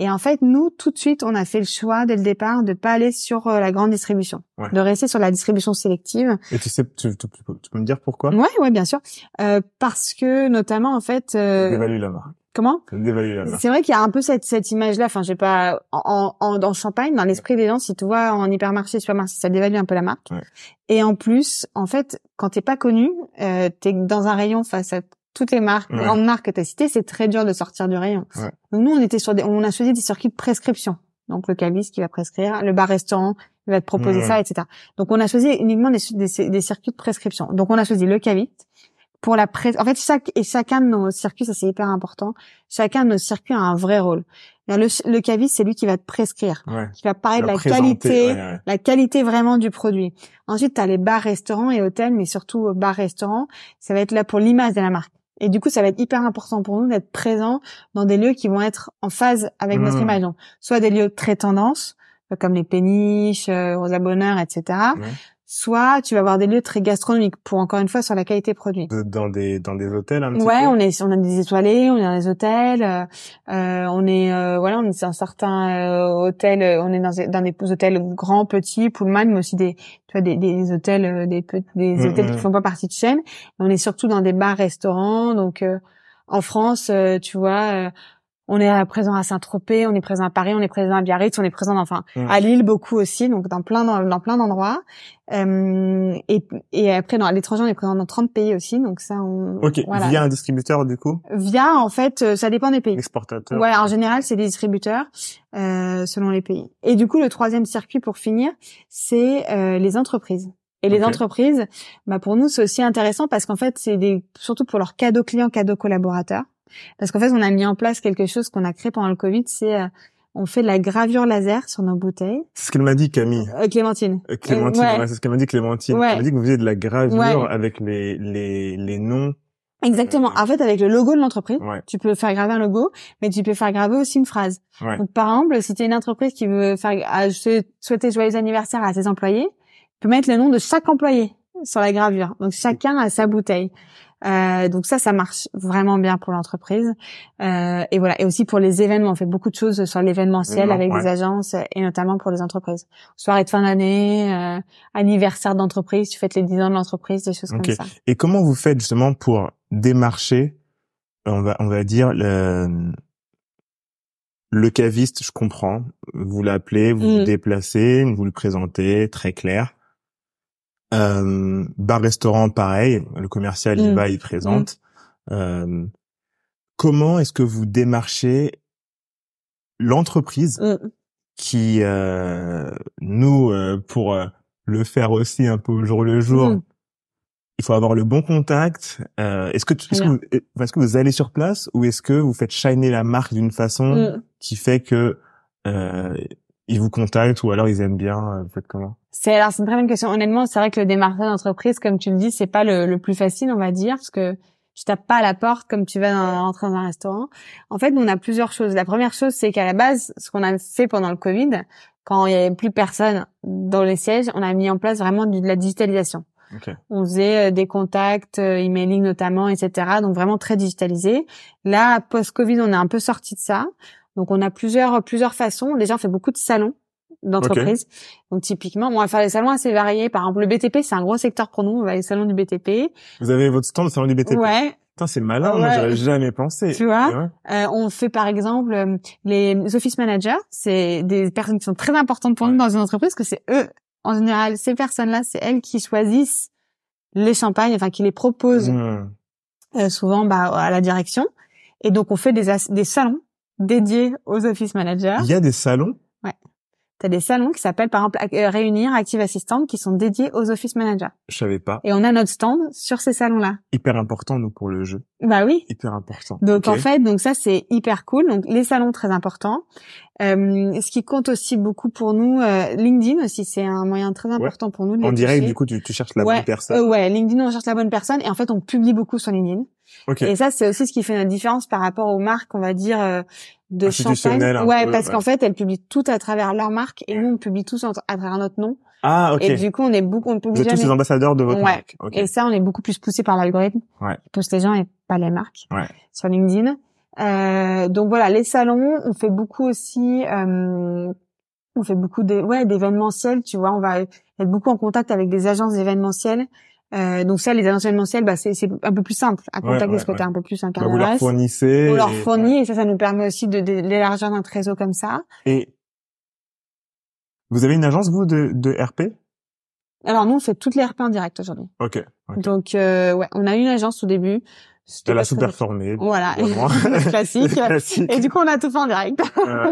Et en fait, nous, tout de suite, on a fait le choix dès le départ de pas aller sur euh, la grande distribution, Ouais. de rester sur la distribution sélective. Et tu sais, tu, tu- tu peux, tu peux me dire pourquoi? Ouais, ouais, bien sûr, Euh, parce que notamment, en fait, euh, Dévalue la marque. Comment? Dévalue la marque. C'est vrai qu'il y a un peu cette, cette image-là. Enfin, j'ai pas en, en, en Champagne, dans l'esprit des gens, si tu vois en hypermarché, supermarché, ça dévalue un peu la marque. Ouais. Et en plus, en fait, quand t'es pas connu, euh, t'es dans un rayon face à toutes les marques, Ouais. grandes marques que t'as citées, c'est très dur de sortir du rayon. Ouais. Donc nous, on était sur des, on a choisi des circuits de prescription. Donc le caviste qui va prescrire, le bar-restaurant il va te proposer ça, etc. Donc on a choisi uniquement des, des, des circuits de prescription. Donc on a choisi le caviste pour la pré... En fait, chaque et chacun de nos circuits, ça c'est hyper important. Chacun de nos circuits a un vrai rôle. Le, le caviste, c'est lui qui va te prescrire, Ouais. qui va parler de La qualité, ouais, ouais. la qualité vraiment du produit. Ensuite, tu as les bars, restaurants et hôtels, mais surtout euh, bars, restaurants, ça va être là pour l'image de la marque. Et du coup, ça va être hyper important pour nous d'être présents dans des lieux qui vont être en phase avec notre Mmh. image. Donc, soit des lieux très tendance, euh, comme les péniches, Rosa Bonheur, etc. Ouais. Soit tu vas avoir des lieux très gastronomiques pour encore une fois sur la qualité produit. Dans des dans des hôtels un petit Ouais, peu. on est on a des étoilés, on est dans les hôtels, euh, euh, on est euh, voilà, on est dans certains euh, hôtels, euh, on est dans, dans des hôtels grands, petits, Pullman, mais aussi des tu vois des, des hôtels euh, des des Mm, hôtels mm. qui font pas partie de chaîne. On est surtout dans des bars, restaurants, donc euh, en France, euh, tu vois, on est présent à Saint-Tropez, on est présent à Paris, on est présent à Biarritz, on est présent enfin mmh. à Lille beaucoup aussi, donc dans plein dans, plein d'endroits. Euh, et, et après, à l'étranger, on est présent dans 30 pays aussi, donc ça, on. Ok. Via un distributeur du coup? Via, en fait, euh, ça dépend des pays. Exportateur. Ouais, en général, c'est des distributeurs euh, selon les pays. Et du coup, le troisième circuit pour finir, c'est euh, les entreprises. Et les entreprises, bah pour nous, c'est aussi intéressant parce qu'en fait, c'est des surtout pour leurs cadeaux clients, cadeaux collaborateurs. Parce qu'en fait, on a mis en place quelque chose qu'on a créé pendant le Covid, c'est euh, on fait de la gravure laser sur nos bouteilles. C'est ce qu'elle m'a dit Camille. Euh, Clémentine. Euh, Clémentine, ouais. c'est ce qu'elle m'a dit Clémentine. Elle m'a dit que vous faisiez de la gravure avec les, les, les noms. Exactement. En fait, avec le logo de l'entreprise, tu peux faire graver un logo, mais tu peux faire graver aussi une phrase. Donc, par exemple, si tu es une entreprise qui veut faire souhaiter joyeux anniversaire à ses employés, tu peux mettre le nom de chaque employé sur la gravure. Donc, chacun a sa bouteille. Euh, donc ça, ça marche vraiment bien pour l'entreprise. Euh, et voilà. Et aussi pour les événements, on fait beaucoup de choses sur l'événementiel avec des agences et notamment pour les entreprises. Soirée de fin d'année, euh, anniversaire d'entreprise, tu fêtes les 10 ans de l'entreprise, des choses comme ça. Et comment vous faites justement pour démarcher, on va, on va dire le, le caviste, je comprends. Vous l'appelez, vous vous mmh. déplacez, vous le présentez, très clair. Euh, bar-restaurant, pareil. Le commercial, il mm. va, il présente. Mm. Euh, comment est-ce que vous démarchez l'entreprise mm. qui, euh, nous, euh, pour euh, le faire aussi un peu au jour le jour, il faut avoir le bon contact. est-ce que, est-ce que, vous, est-ce que vous allez sur place ou est-ce que vous faites shiner la marque d'une façon qui fait que ils vous contactent ou alors ils aiment bien Vous faites comment? C'est alors c'est une très bonne question. Honnêtement, c'est vrai que le démarrage d'entreprise, comme tu le dis, c'est pas le, le, plus facile, on va dire, parce que tu tapes pas à la porte comme tu vas dans, rentrer dans un restaurant. En fait, on a plusieurs choses. La première chose, c'est qu'à la base, ce qu'on a fait pendant le Covid, quand il y avait plus personne dans les sièges, on a mis en place vraiment de la digitalisation. Okay. On faisait euh, des contacts, euh, emailing notamment, etc. Donc vraiment très digitalisé. Là, post-Covid, on est un peu sorti de ça. Donc on a plusieurs plusieurs façons. Déjà, on fait beaucoup de salons d'entreprise. Donc typiquement, on va faire des salons assez variés. Par exemple, le BTP, c'est un gros secteur pour nous. On va les salons du BTP. Vous avez votre stand de salon du BTP. Ouais. Putain, c'est malin. Moi, j'aurais jamais pensé. Tu vois. Euh, on fait par exemple euh, les office managers. C'est des personnes qui sont très importantes pour nous dans une entreprise, que c'est eux, en général, ces personnes-là, c'est elles qui choisissent les champagnes, enfin qui les proposent mmh. euh, souvent bah, à la direction. Et donc on fait des, des salons dédiés aux office managers. Il y a des salons tu as des salons qui s'appellent par exemple euh, Réunir Active Assistant qui sont dédiés aux office managers. Je savais pas. Et on a notre stand sur ces salons-là. Hyper important nous pour le jeu. Bah oui. Hyper important. Donc en fait, donc ça c'est hyper cool. Donc les salons très importants. Euh, ce qui compte aussi beaucoup pour nous, euh, LinkedIn aussi c'est un moyen très important pour nous. De en direct du coup tu, tu cherches la bonne personne. Euh, ouais, LinkedIn on cherche la bonne personne et en fait on publie beaucoup sur LinkedIn. Okay. Et ça c'est aussi ce qui fait la différence par rapport aux marques, on va dire euh, de champagne. Ouais, parce qu'en fait, elles publient tout à travers leur marque et nous, on publie tous à travers notre nom. Ah, ok. Et du coup, on est beaucoup, on publie Vous êtes tous les ambassadeurs de votre marque. Et ça, on est beaucoup plus poussé par l'algorithme. Ouais. Pousse les gens et pas les marques. Ouais. Sur LinkedIn. Euh, donc voilà, les salons, on fait beaucoup aussi, euh, on fait beaucoup de, ouais, d'événementiels, tu vois, on va être beaucoup en contact avec des agences d'événementiels euh, donc ça, les annonces événementielles, bah, c'est un peu plus simple à contacter ouais, ce côté un peu plus un bah, Vous leur fournissez. On leur fournit et ça, ça nous permet aussi de, d'élargir notre réseau comme ça. Et vous avez une agence vous de, de RP Alors nous, on fait toutes les RP en direct aujourd'hui. Ok. Donc euh, ouais, on a une agence au début. Elle a sous-performé. Voilà, [laughs] classique. [laughs] classique. Et du coup, on a tout fait en direct.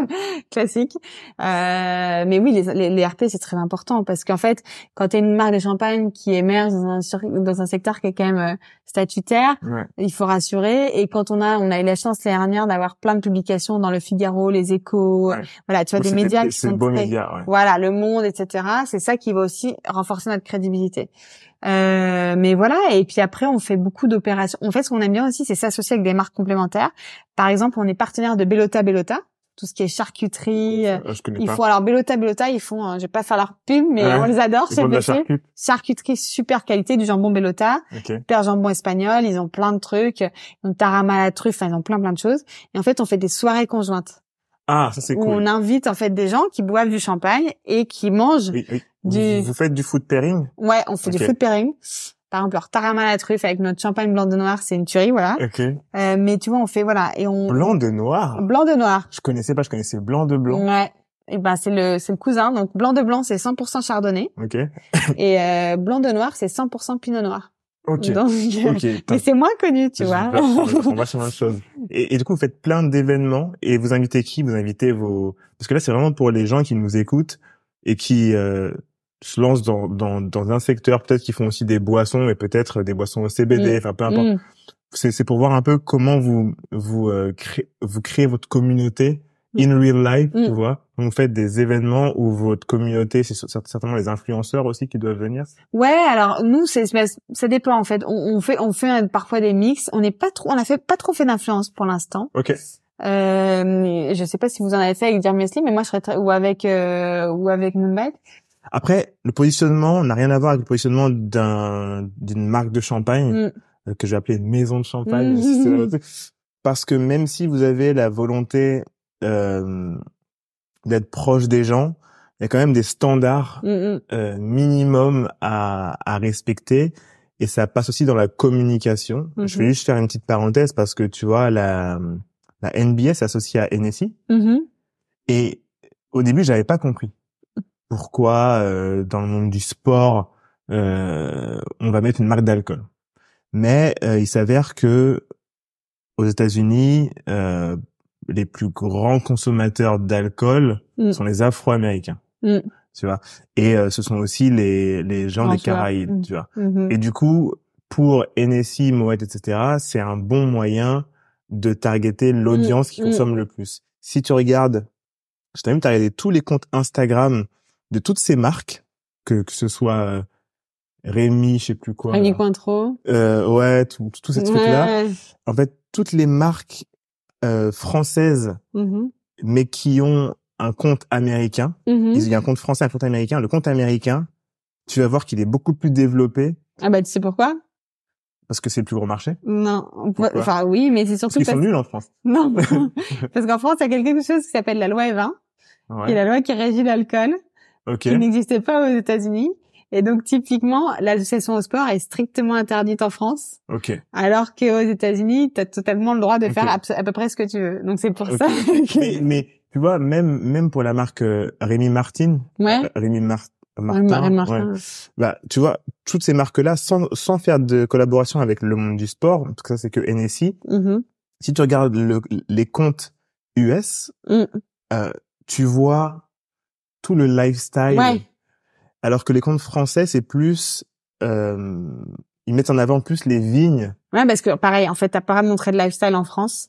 [laughs] classique. Euh, mais oui, les, les, RP, c'est très important parce qu'en fait, quand tu une marque de champagne qui émerge dans un, dans un secteur qui est quand même euh, statutaire, il faut rassurer. Et quand on a, on a eu la chance l'année dernière d'avoir plein de publications dans le Figaro, les Échos, voilà, tu vois, des médias qui sont très, médias, voilà, Le Monde, etc. C'est ça qui va aussi renforcer notre crédibilité. Euh, mais voilà, et puis après, on fait beaucoup d'opérations. En fait, ce qu'on aime bien aussi, c'est s'associer avec des marques complémentaires. Par exemple, on est partenaire de Bellota Bellota, tout ce qui est charcuterie. Euh, ils font alors Bellota Bellota, ils font, euh, je vais pas faire leur pub, mais on les adore chez charcuterie. charcuterie super qualité du jambon Bellota, okay. super jambon espagnol, ils ont plein de trucs, donc tarama à la truffe, enfin, ils ont plein plein de choses. Et en fait, on fait des soirées conjointes. Ah, ça c'est cool. on invite en fait des gens qui boivent du champagne et qui mangent du. Vous, faites du food pairing? Ouais, on fait du food pairing. par exemple, leur tarama à la truffe avec notre champagne blanc de noir, c'est une tuerie, voilà. Ok. Euh, mais tu vois, on fait voilà et on Blanc de noir? blanc de noir. Je connaissais pas, je connaissais blanc de blanc. Ouais. Et ben c'est le c'est le cousin. Donc blanc de blanc, c'est 100% chardonnay Ok. et euh, blanc de noir, c'est 100% pinot noir. Ok. Donc, Ok. mais c'est moins connu, tu vois. On va sur la même chose. [laughs] Et, et du coup, vous faites plein d'événements et vous invitez qui? Vous invitez vos... Parce que là, c'est vraiment pour les gens qui nous écoutent et qui euh, se lancent dans, dans, dans un secteur, peut-être qui font aussi des boissons et peut-être des boissons au CBD, Mm. enfin peu importe. Mm. C'est, c'est pour voir un peu comment vous vous euh, créez, vous créez votre communauté in real life, Mm. tu vois. Vous faites des événements où votre communauté, c'est cer- certainement les influenceurs aussi qui doivent venir. Ouais, alors nous c'est ça dépend en fait. On, on fait on fait parfois des mix. On n'est pas trop on a fait pas trop fait d'influence pour l'instant. Ok. Euh, je sais pas si vous en avez fait avec Dear Mesli, mais moi je serais très, ou avec euh, ou avec Moonbite. Après, le positionnement n'a rien à voir avec le positionnement d'un d'une marque de champagne Mm. euh, que j'ai appelé une maison de champagne. [laughs] Mm. Parce que même si vous avez la volonté euh, d'être proche des gens, il y a quand même des standards Mm, mm. euh, minimum à, à respecter et ça passe aussi dans la communication. Je vais Mhm. juste faire une petite parenthèse parce que tu vois la la NBA s'associe à NSI Mhm. et au début j'avais pas compris pourquoi euh, dans le monde du sport euh, on va mettre une marque d'alcool. Mais euh, il s'avère que aux États-Unis euh, les plus grands consommateurs d'alcool Mm. sont les Afro-Américains. Mm. Tu vois. Et euh, ce sont aussi les les gens des. Caraïbes, Mm. tu vois. Mhm. Et du coup, pour NSI, Moet, etc., c'est un bon moyen de targeter l'audience qui Mm, consomme le plus. Si tu regardes, je t'invite à regarder tous les comptes Instagram de toutes ces marques, que, que ce soit euh, Rémi, je sais plus quoi. Rémi Cointreau. Euh, ouais, tous ces trucs-là. Ouais. En fait, toutes les marques euh, françaises, Mhm. mais qui ont un compte américain, Mhm. il y a un compte français, un compte américain. Le compte américain, tu vas voir qu'il est beaucoup plus développé Ah bah tu sais pourquoi? Parce que c'est le plus gros marché. Non. Pourquoi? Enfin oui, mais c'est Parce surtout qu'ils sont parce... nuls en France. [laughs] non. [laughs] parce qu'en France, il y a quelque chose qui s'appelle la loi Evin, qui est Ouais. la loi qui régit l'alcool, Ok. qui n'existait pas aux États-Unis. Et donc typiquement, l'association au sport est strictement interdite en France, Ok. alors qu'aux États-Unis, tu as totalement le droit de faire à peu près ce que tu veux. Donc c'est pour ça. [laughs] que- mais, mais tu vois, même même pour la marque euh, Rémi Martin, Ouais. euh, Rémi Mar- Martin, Martin. ouais. bah tu vois, toutes ces marques-là, sans sans faire de collaboration avec le monde du sport, parce que ça c'est que NSI. Mhm. Si tu regardes le, les comptes US, Mm. euh, tu vois tout le lifestyle. Ouais. Alors que les comptes français, c'est plus euh, ils mettent en avant plus les vignes. Ouais, parce que pareil, en fait, t'as pas montré de lifestyle en France.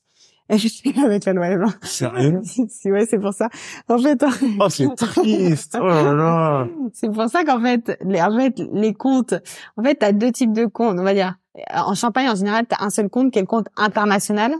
[laughs] avec la loi Evin. Sérieux? [laughs] Si, ouais, c'est pour ça. En fait, Oh, c'est [laughs] triste. Oh là là. c'est pour ça qu'en fait, les, en fait, les comptes, en fait, t'as deux types de comptes, on va dire. En Champagne, en général, t'as un seul compte qui est le compte international.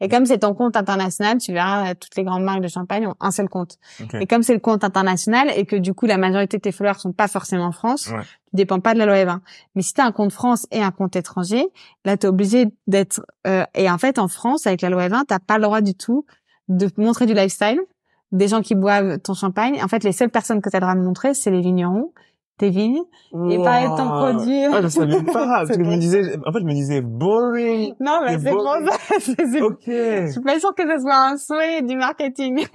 Et comme c'est ton compte international, tu verras, euh, toutes les grandes marques de champagne ont un seul compte. Et comme c'est le compte international et que du coup, la majorité de tes followers sont pas forcément en France, Ouais. tu dépends pas de la loi Evin. Mais si t'as un compte France et un compte étranger, là, t'es obligé d'être, euh, et en fait, en France, avec la loi Evin, t'as pas le droit du tout de montrer du lifestyle, des gens qui boivent ton champagne. En fait, les seules personnes que t'as le droit de montrer, c'est les vignerons, tes vignes, et pas être ton produit. Ah, je savais pas. [laughs] parce que je me disais, en fait, je me disais boring. Non, mais C'est pour ça. [laughs] c'est- c'est- Ok. Je suis pas sûre que ce soit un souhait du marketing.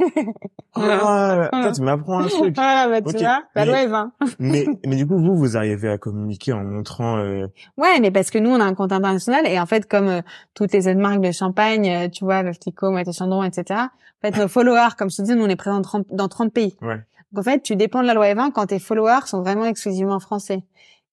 Ah, putain, tu m'apprends un truc. voilà, bah, tu vois, la Mais- loi Evin. [laughs] mais, mais du coup, vous, vous arrivez à communiquer en montrant. Euh... Ouais, mais parce que nous, on a un compte international et en fait, comme euh, toutes les autres marques de champagne, euh, tu vois, Veftico, Moët et Chandon, etc. En fait, nos followers, comme je te dis, nous, on est présents dans 30, dans 30 pays. Ouais. Donc, en fait, tu dépends de la loi Evin quand tes followers sont vraiment exclusivement français.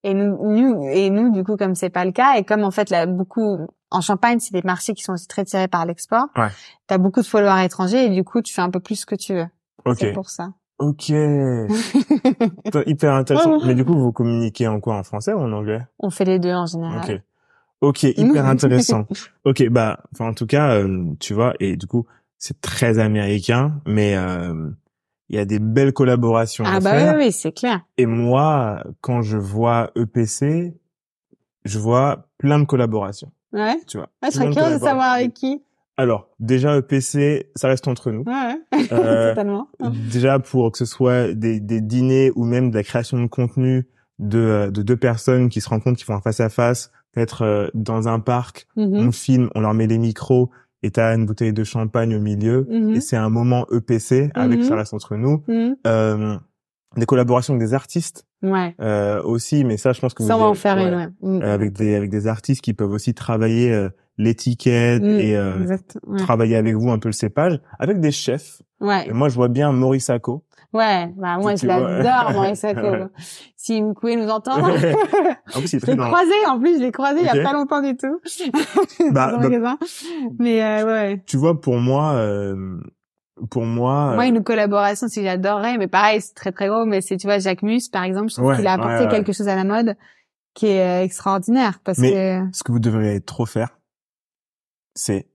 Et nous, nous, et nous, du coup, comme c'est pas le cas, et comme en fait, là, beaucoup, en Champagne, c'est des marchés qui sont aussi très tirés par l'export. Ouais. T'as beaucoup de followers étrangers et du coup, tu fais un peu plus ce que tu veux. Ok. C'est pour ça. Ok. [laughs] Hyper intéressant. [laughs] mais du coup, vous communiquez en quoi? En français ou en anglais? On fait les deux en général. Ok. Ok, hyper [laughs] intéressant. ok, bah, enfin, en tout cas, euh, tu vois, et du coup, c'est très américain, mais euh, il y a des belles collaborations à Ah bah faire. oui, oui, c'est clair. Et moi, quand je vois EPC, je vois plein de collaborations, Ouais. tu vois. Ah, je serais curieuse de savoir avec qui. Alors, déjà EPC, ça reste entre nous. Ouais, ouais. Euh, [laughs] Totalement. Déjà pour que ce soit des, des dîners ou même de la création de contenu, de, de deux personnes qui se rencontrent, qui font un face à face, peut-être dans un parc, on filme, on leur met les micros et t'as une bouteille de champagne au milieu et c'est un moment EPC avec ça reste entre nous. Euh, des collaborations avec des artistes ouais. euh, aussi, mais ça, je pense que ça vous on va en faire ouais, une. Ouais. Mm. euh, avec des avec des artistes qui peuvent aussi travailler euh, l'étiquette Mm, et euh, exact. Travailler avec vous un peu le cépage, avec des chefs. ouais. Et moi, je vois bien Maurice Sacco. Ouais, bah moi je l'adore Maurice Sacco. Si Mkoué nous entend, [laughs] en plus, il est je l'ai croisé en plus, je l'ai croisé il y a pas longtemps du tout. [laughs] Bah, bah-. Mais euh, ouais. Tu vois, pour moi, euh, pour moi, Moi euh, une collaboration si j'adorerais, mais pareil c'est très très gros, mais c'est tu vois Jacques Mus par exemple, je trouve Ouais, qu'il a apporté ouais, quelque chose à la mode qui est euh, extraordinaire parce Mais- que ce que vous devriez trop faire, c'est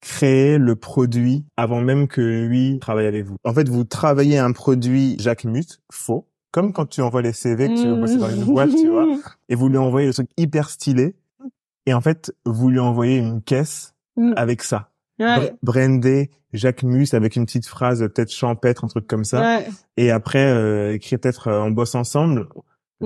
créer le produit avant même que lui travaille avec vous. En fait, vous travaillez un produit Jacques Mut faux, comme quand tu envoies les CV que tu veux bosser dans une boîte, tu vois, [laughs] et vous lui envoyez le truc hyper stylé, et en fait, vous lui envoyez une caisse Mm. avec ça. Ouais. Br- Brandé Jacques Mus avec une petite phrase peut-être champêtre, un truc comme ça. Ouais. Et après, euh, écrire peut-être euh, on bosse ensemble.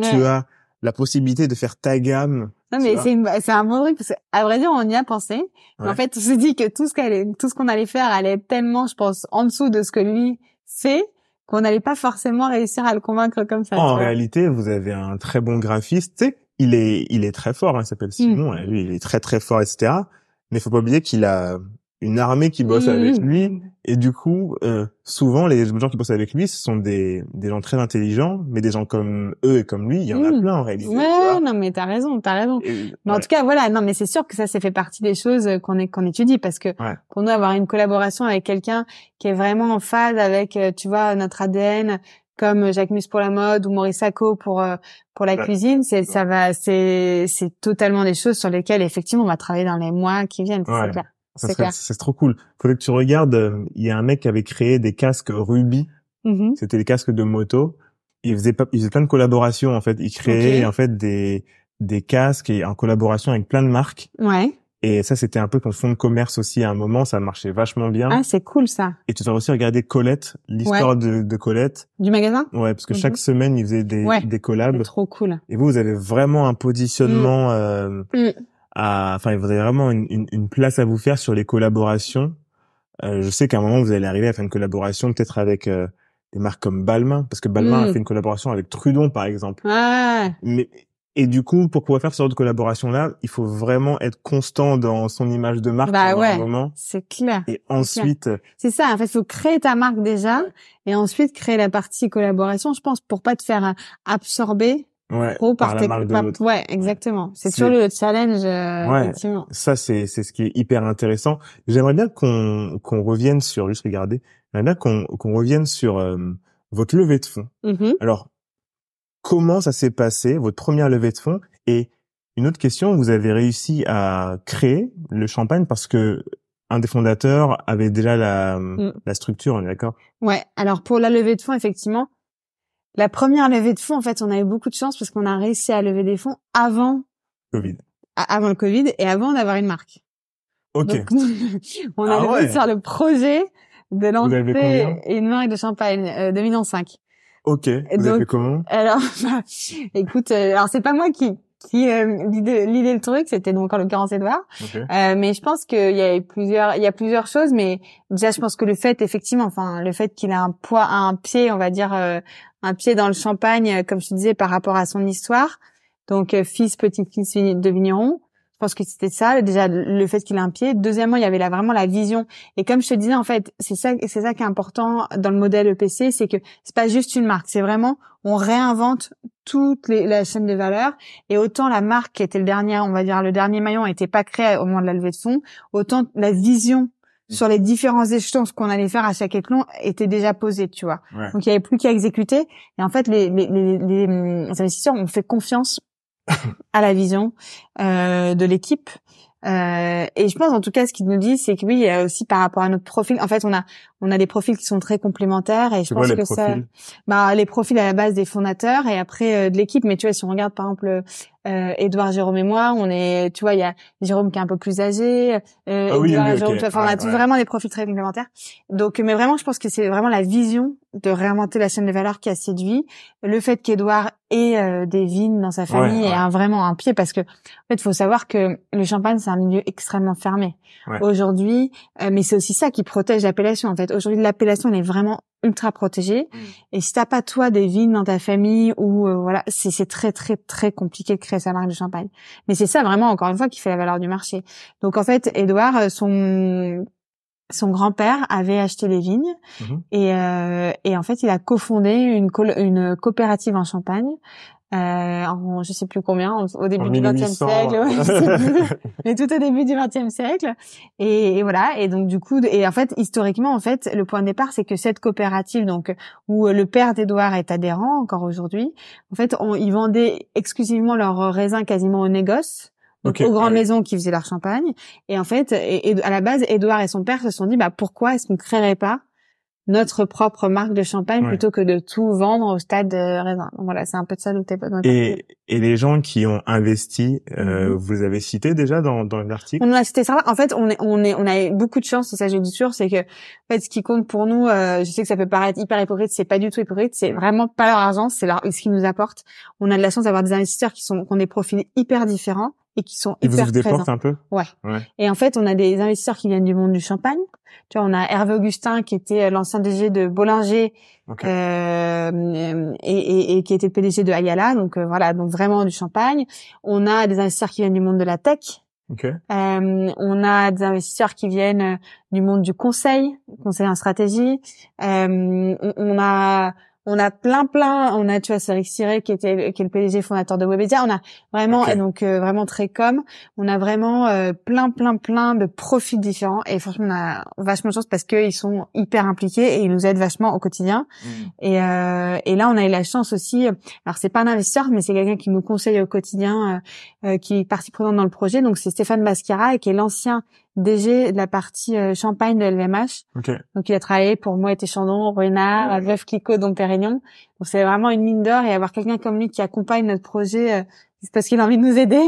Tu as la possibilité de faire ta gamme. Non mais c'est une- c'est un bon truc parce que à vrai dire on y a pensé. Mais en fait on s'est dit que tout ce qu'allait tout ce qu'on allait faire allait être tellement je pense en dessous de ce que lui fait qu'on n'allait pas forcément réussir à le convaincre comme ça. En réalité, vous avez un très bon graphiste. Tu sais, il est, il est très fort. Hein, il s'appelle Simon. et Lui, il est très très fort, etc. Mais faut pas oublier qu'il a une armée qui bosse Mm. avec lui. Et du coup, euh, souvent, les gens qui bossent avec lui, ce sont des, des gens très intelligents, mais des gens comme eux et comme lui, il y en a Mm. plein en réalité. tu Ouais, vois. non mais t'as raison, t'as raison. Et- Mais en tout cas, voilà, non, mais c'est sûr que ça, ça fait partie des choses qu'on est qu'on étudie parce que Ouais. pour nous avoir une collaboration avec quelqu'un qui est vraiment en phase avec, euh, tu vois, notre ADN, comme Jacques Mus pour la mode ou Maurice Sacco pour euh, pour la Ouais. cuisine, c'est ça va, c'est c'est totalement des choses sur lesquelles effectivement on va travailler dans les mois qui viennent, Ouais. C'est trop cool. Faudrait que tu regardes. euh, Il y a un mec qui avait créé des casques Ruby. Mhm. C'était des casques de moto. Il faisait, pas, il faisait plein de collaborations en fait. Il créait en fait des des casques et en collaboration avec plein de marques. Ouais. Et ça, c'était un peu ton fond de commerce aussi à un moment. Ça marchait vachement bien. Ah, c'est cool ça. Et tu dois aussi regarder Colette, l'histoire de, de Colette. Du magasin? Ouais, parce que Mhm. chaque semaine, il faisait des, Ouais. des collabs. Trop cool. Et vous, vous avez vraiment un positionnement, euh, Mm. À, enfin, vous avez vraiment une, une, une place à vous faire sur les collaborations. Euh, je sais qu'à un moment, vous allez arriver à faire une collaboration peut-être avec euh, des marques comme Balmain, parce que Balmain Mm. a fait une collaboration avec Trudon, par exemple. Ouais. Mais et du coup, pour pouvoir faire ce genre de collaboration-là, il faut vraiment être constant dans son image de marque Bah ouais. C'est clair. Et ensuite, C'est ça, en fait, il faut créer ta marque déjà et ensuite créer la partie collaboration, je pense, pour pas te faire euh, absorber ouais, par par, la marque de l'autre. Ouais, exactement. C'est toujours le challenge, euh, Ouais. effectivement. Ça, c'est c'est ce qui est hyper intéressant. J'aimerais bien qu'on qu'on revienne sur, juste regarder, j'aimerais bien qu'on qu'on revienne sur euh, votre levée de fonds. Mhm. Alors, comment ça s'est passé, votre première levée de fonds? Et une autre question, vous avez réussi à créer le champagne parce que un des fondateurs avait déjà la, Mm. la structure, on est d'accord? Ouais. Alors pour la levée de fonds, effectivement, la première levée de fonds, en fait, on a eu beaucoup de chance parce qu'on a réussi à lever des fonds avant, Covid. avant le Covid et avant d'avoir une marque. Ok. Donc, [laughs] on a Ah ouais. sur le projet de avez lancer une marque de champagne, euh, 2 millions cinq. Ok. Vous avez donc- fait comment? Alors, bah, [laughs] écoute, euh, alors c'est pas moi qui qui euh, l'idée le truc, c'était donc en l'occurrence Edouard. Ok. Euh, mais je pense qu'il y a eu plusieurs il y a plusieurs choses, mais déjà je pense que le fait effectivement, enfin le fait qu'il a un poids, un pied, on va dire euh, un pied dans le champagne, euh, comme je te disais par rapport à son histoire. Donc euh, fils petit-fils de vigneron. Je pense que c'était ça déjà le fait qu'il a un pied. Deuxièmement, il y avait là vraiment la vision. Et comme je te disais en fait, c'est ça c'est ça qui est important dans le modèle EPC, c'est que c'est pas juste une marque, c'est vraiment on réinvente toute les, la chaîne de valeur et autant la marque qui était le dernier, on va dire le dernier maillon, n'était pas créé au moment de la levée de fonds, autant la vision sur les différents échelons, ce qu'on allait faire à chaque échelon, était déjà posée, tu vois. Ouais. Donc il y avait plus qu'à exécuter. Et en fait, les, les, les, les, investisseurs ont fait confiance [laughs] à la vision euh, de l'équipe. Euh, et je pense en tout cas ce qu'ils nous disent c'est que oui il y a aussi par rapport à notre profil en fait on a on a des profils qui sont très complémentaires et je pense quoi que ça bah les profils à la base des fondateurs et après euh, de l'équipe mais tu vois si on regarde par exemple euh, Edouard, Jérôme et moi, on est, tu vois, il y a Jérôme qui est un peu plus âgé, euh, ah oui, Jérôme, enfin, on a tous vraiment des profils très complémentaires. Donc, mais vraiment, je pense que c'est vraiment la vision de réinventer la chaîne de valeur qui a séduit. Le fait qu'Edouard ait euh, des vignes dans sa famille est vraiment un pied parce que, en fait, il faut savoir que le champagne, c'est un milieu extrêmement fermé. Aujourd'hui, euh, mais c'est aussi ça qui protège l'appellation, en fait. Aujourd'hui, l'appellation, elle est vraiment ultra protégée. Mm. Et si t'as pas, toi, des vignes dans ta famille ou, euh, voilà, c'est très, très, très compliqué de créer sa marque de champagne. Mais c'est ça, vraiment, encore une fois, qui fait la valeur du marché. Donc, en fait, Edouard, son son grand-père avait acheté les vignes mhm. et, euh, et en fait il a cofondé une, une coopérative en Champagne euh, en je sais plus combien au début du XXe siècle [laughs] [laughs] mais tout au début du XXe siècle. Et, voilà. Et donc du coup et en fait historiquement en fait le point de départ c'est que cette coopérative donc où le père d'Édouard est adhérent encore aujourd'hui en fait on, ils vendaient exclusivement leurs raisins quasiment au négoce donc aux grandes maisons qui faisaient leur champagne. Et en fait, et, à la base, Édouard et son père se sont dit, bah pourquoi est-ce qu'on créerait pas notre propre marque de champagne plutôt que de tout vendre au stade raisin. Donc voilà, c'est un peu de ça dont t'es pas Et, et les gens qui ont investi, euh, mhm. vous avez cité déjà dans, dans l'article? On a cité ça. En fait, on est, on est, on a beaucoup de chance, c'est ça j'ai dit sûr, c'est que en fait, ce qui compte pour nous, euh, je sais que ça peut paraître hyper hypocrite, c'est pas du tout hypocrite, c'est vraiment pas leur argent, c'est leur, ce qui nous apporte. On a de la chance d'avoir des investisseurs qui sont, qui ont des profils hyper différents et qui sont Ils hyper vous déportent un peu? Ouais. ouais. Et en fait, on a des investisseurs qui viennent du monde du champagne. Tu vois, on a Hervé Augustin qui était euh, l'ancien DG de Bollinger euh, et, et, et, qui était PDG de Ayala. Donc euh, voilà, donc vraiment du champagne. On a des investisseurs qui viennent du monde de la tech. Okay. Euh, on a des investisseurs qui viennent euh, du monde du conseil, conseil en stratégie. Euh, on, on, a on a plein plein on a tu vois Cédric Siré qui était qui est le PDG fondateur de Webedia. On a vraiment donc euh, vraiment très com. On a vraiment euh, plein plein plein de profils différents. Et franchement on a vachement de chance parce qu'ils sont hyper impliqués et ils nous aident vachement au quotidien. Mmh. et euh, et là on a eu la chance aussi alors c'est pas un investisseur mais c'est quelqu'un qui nous conseille au quotidien qui est partie prenante dans le projet. Donc c'est Stéphane Basquiara et qui est l'ancien DG de la partie euh, champagne de LVMH. Donc il a travaillé pour Moët et Chandon, Renard, Veuve Clicquot, Dom Pérignon. Donc c'est vraiment une mine d'or et avoir quelqu'un comme lui qui accompagne notre projet, euh, c'est parce qu'il a envie de nous aider.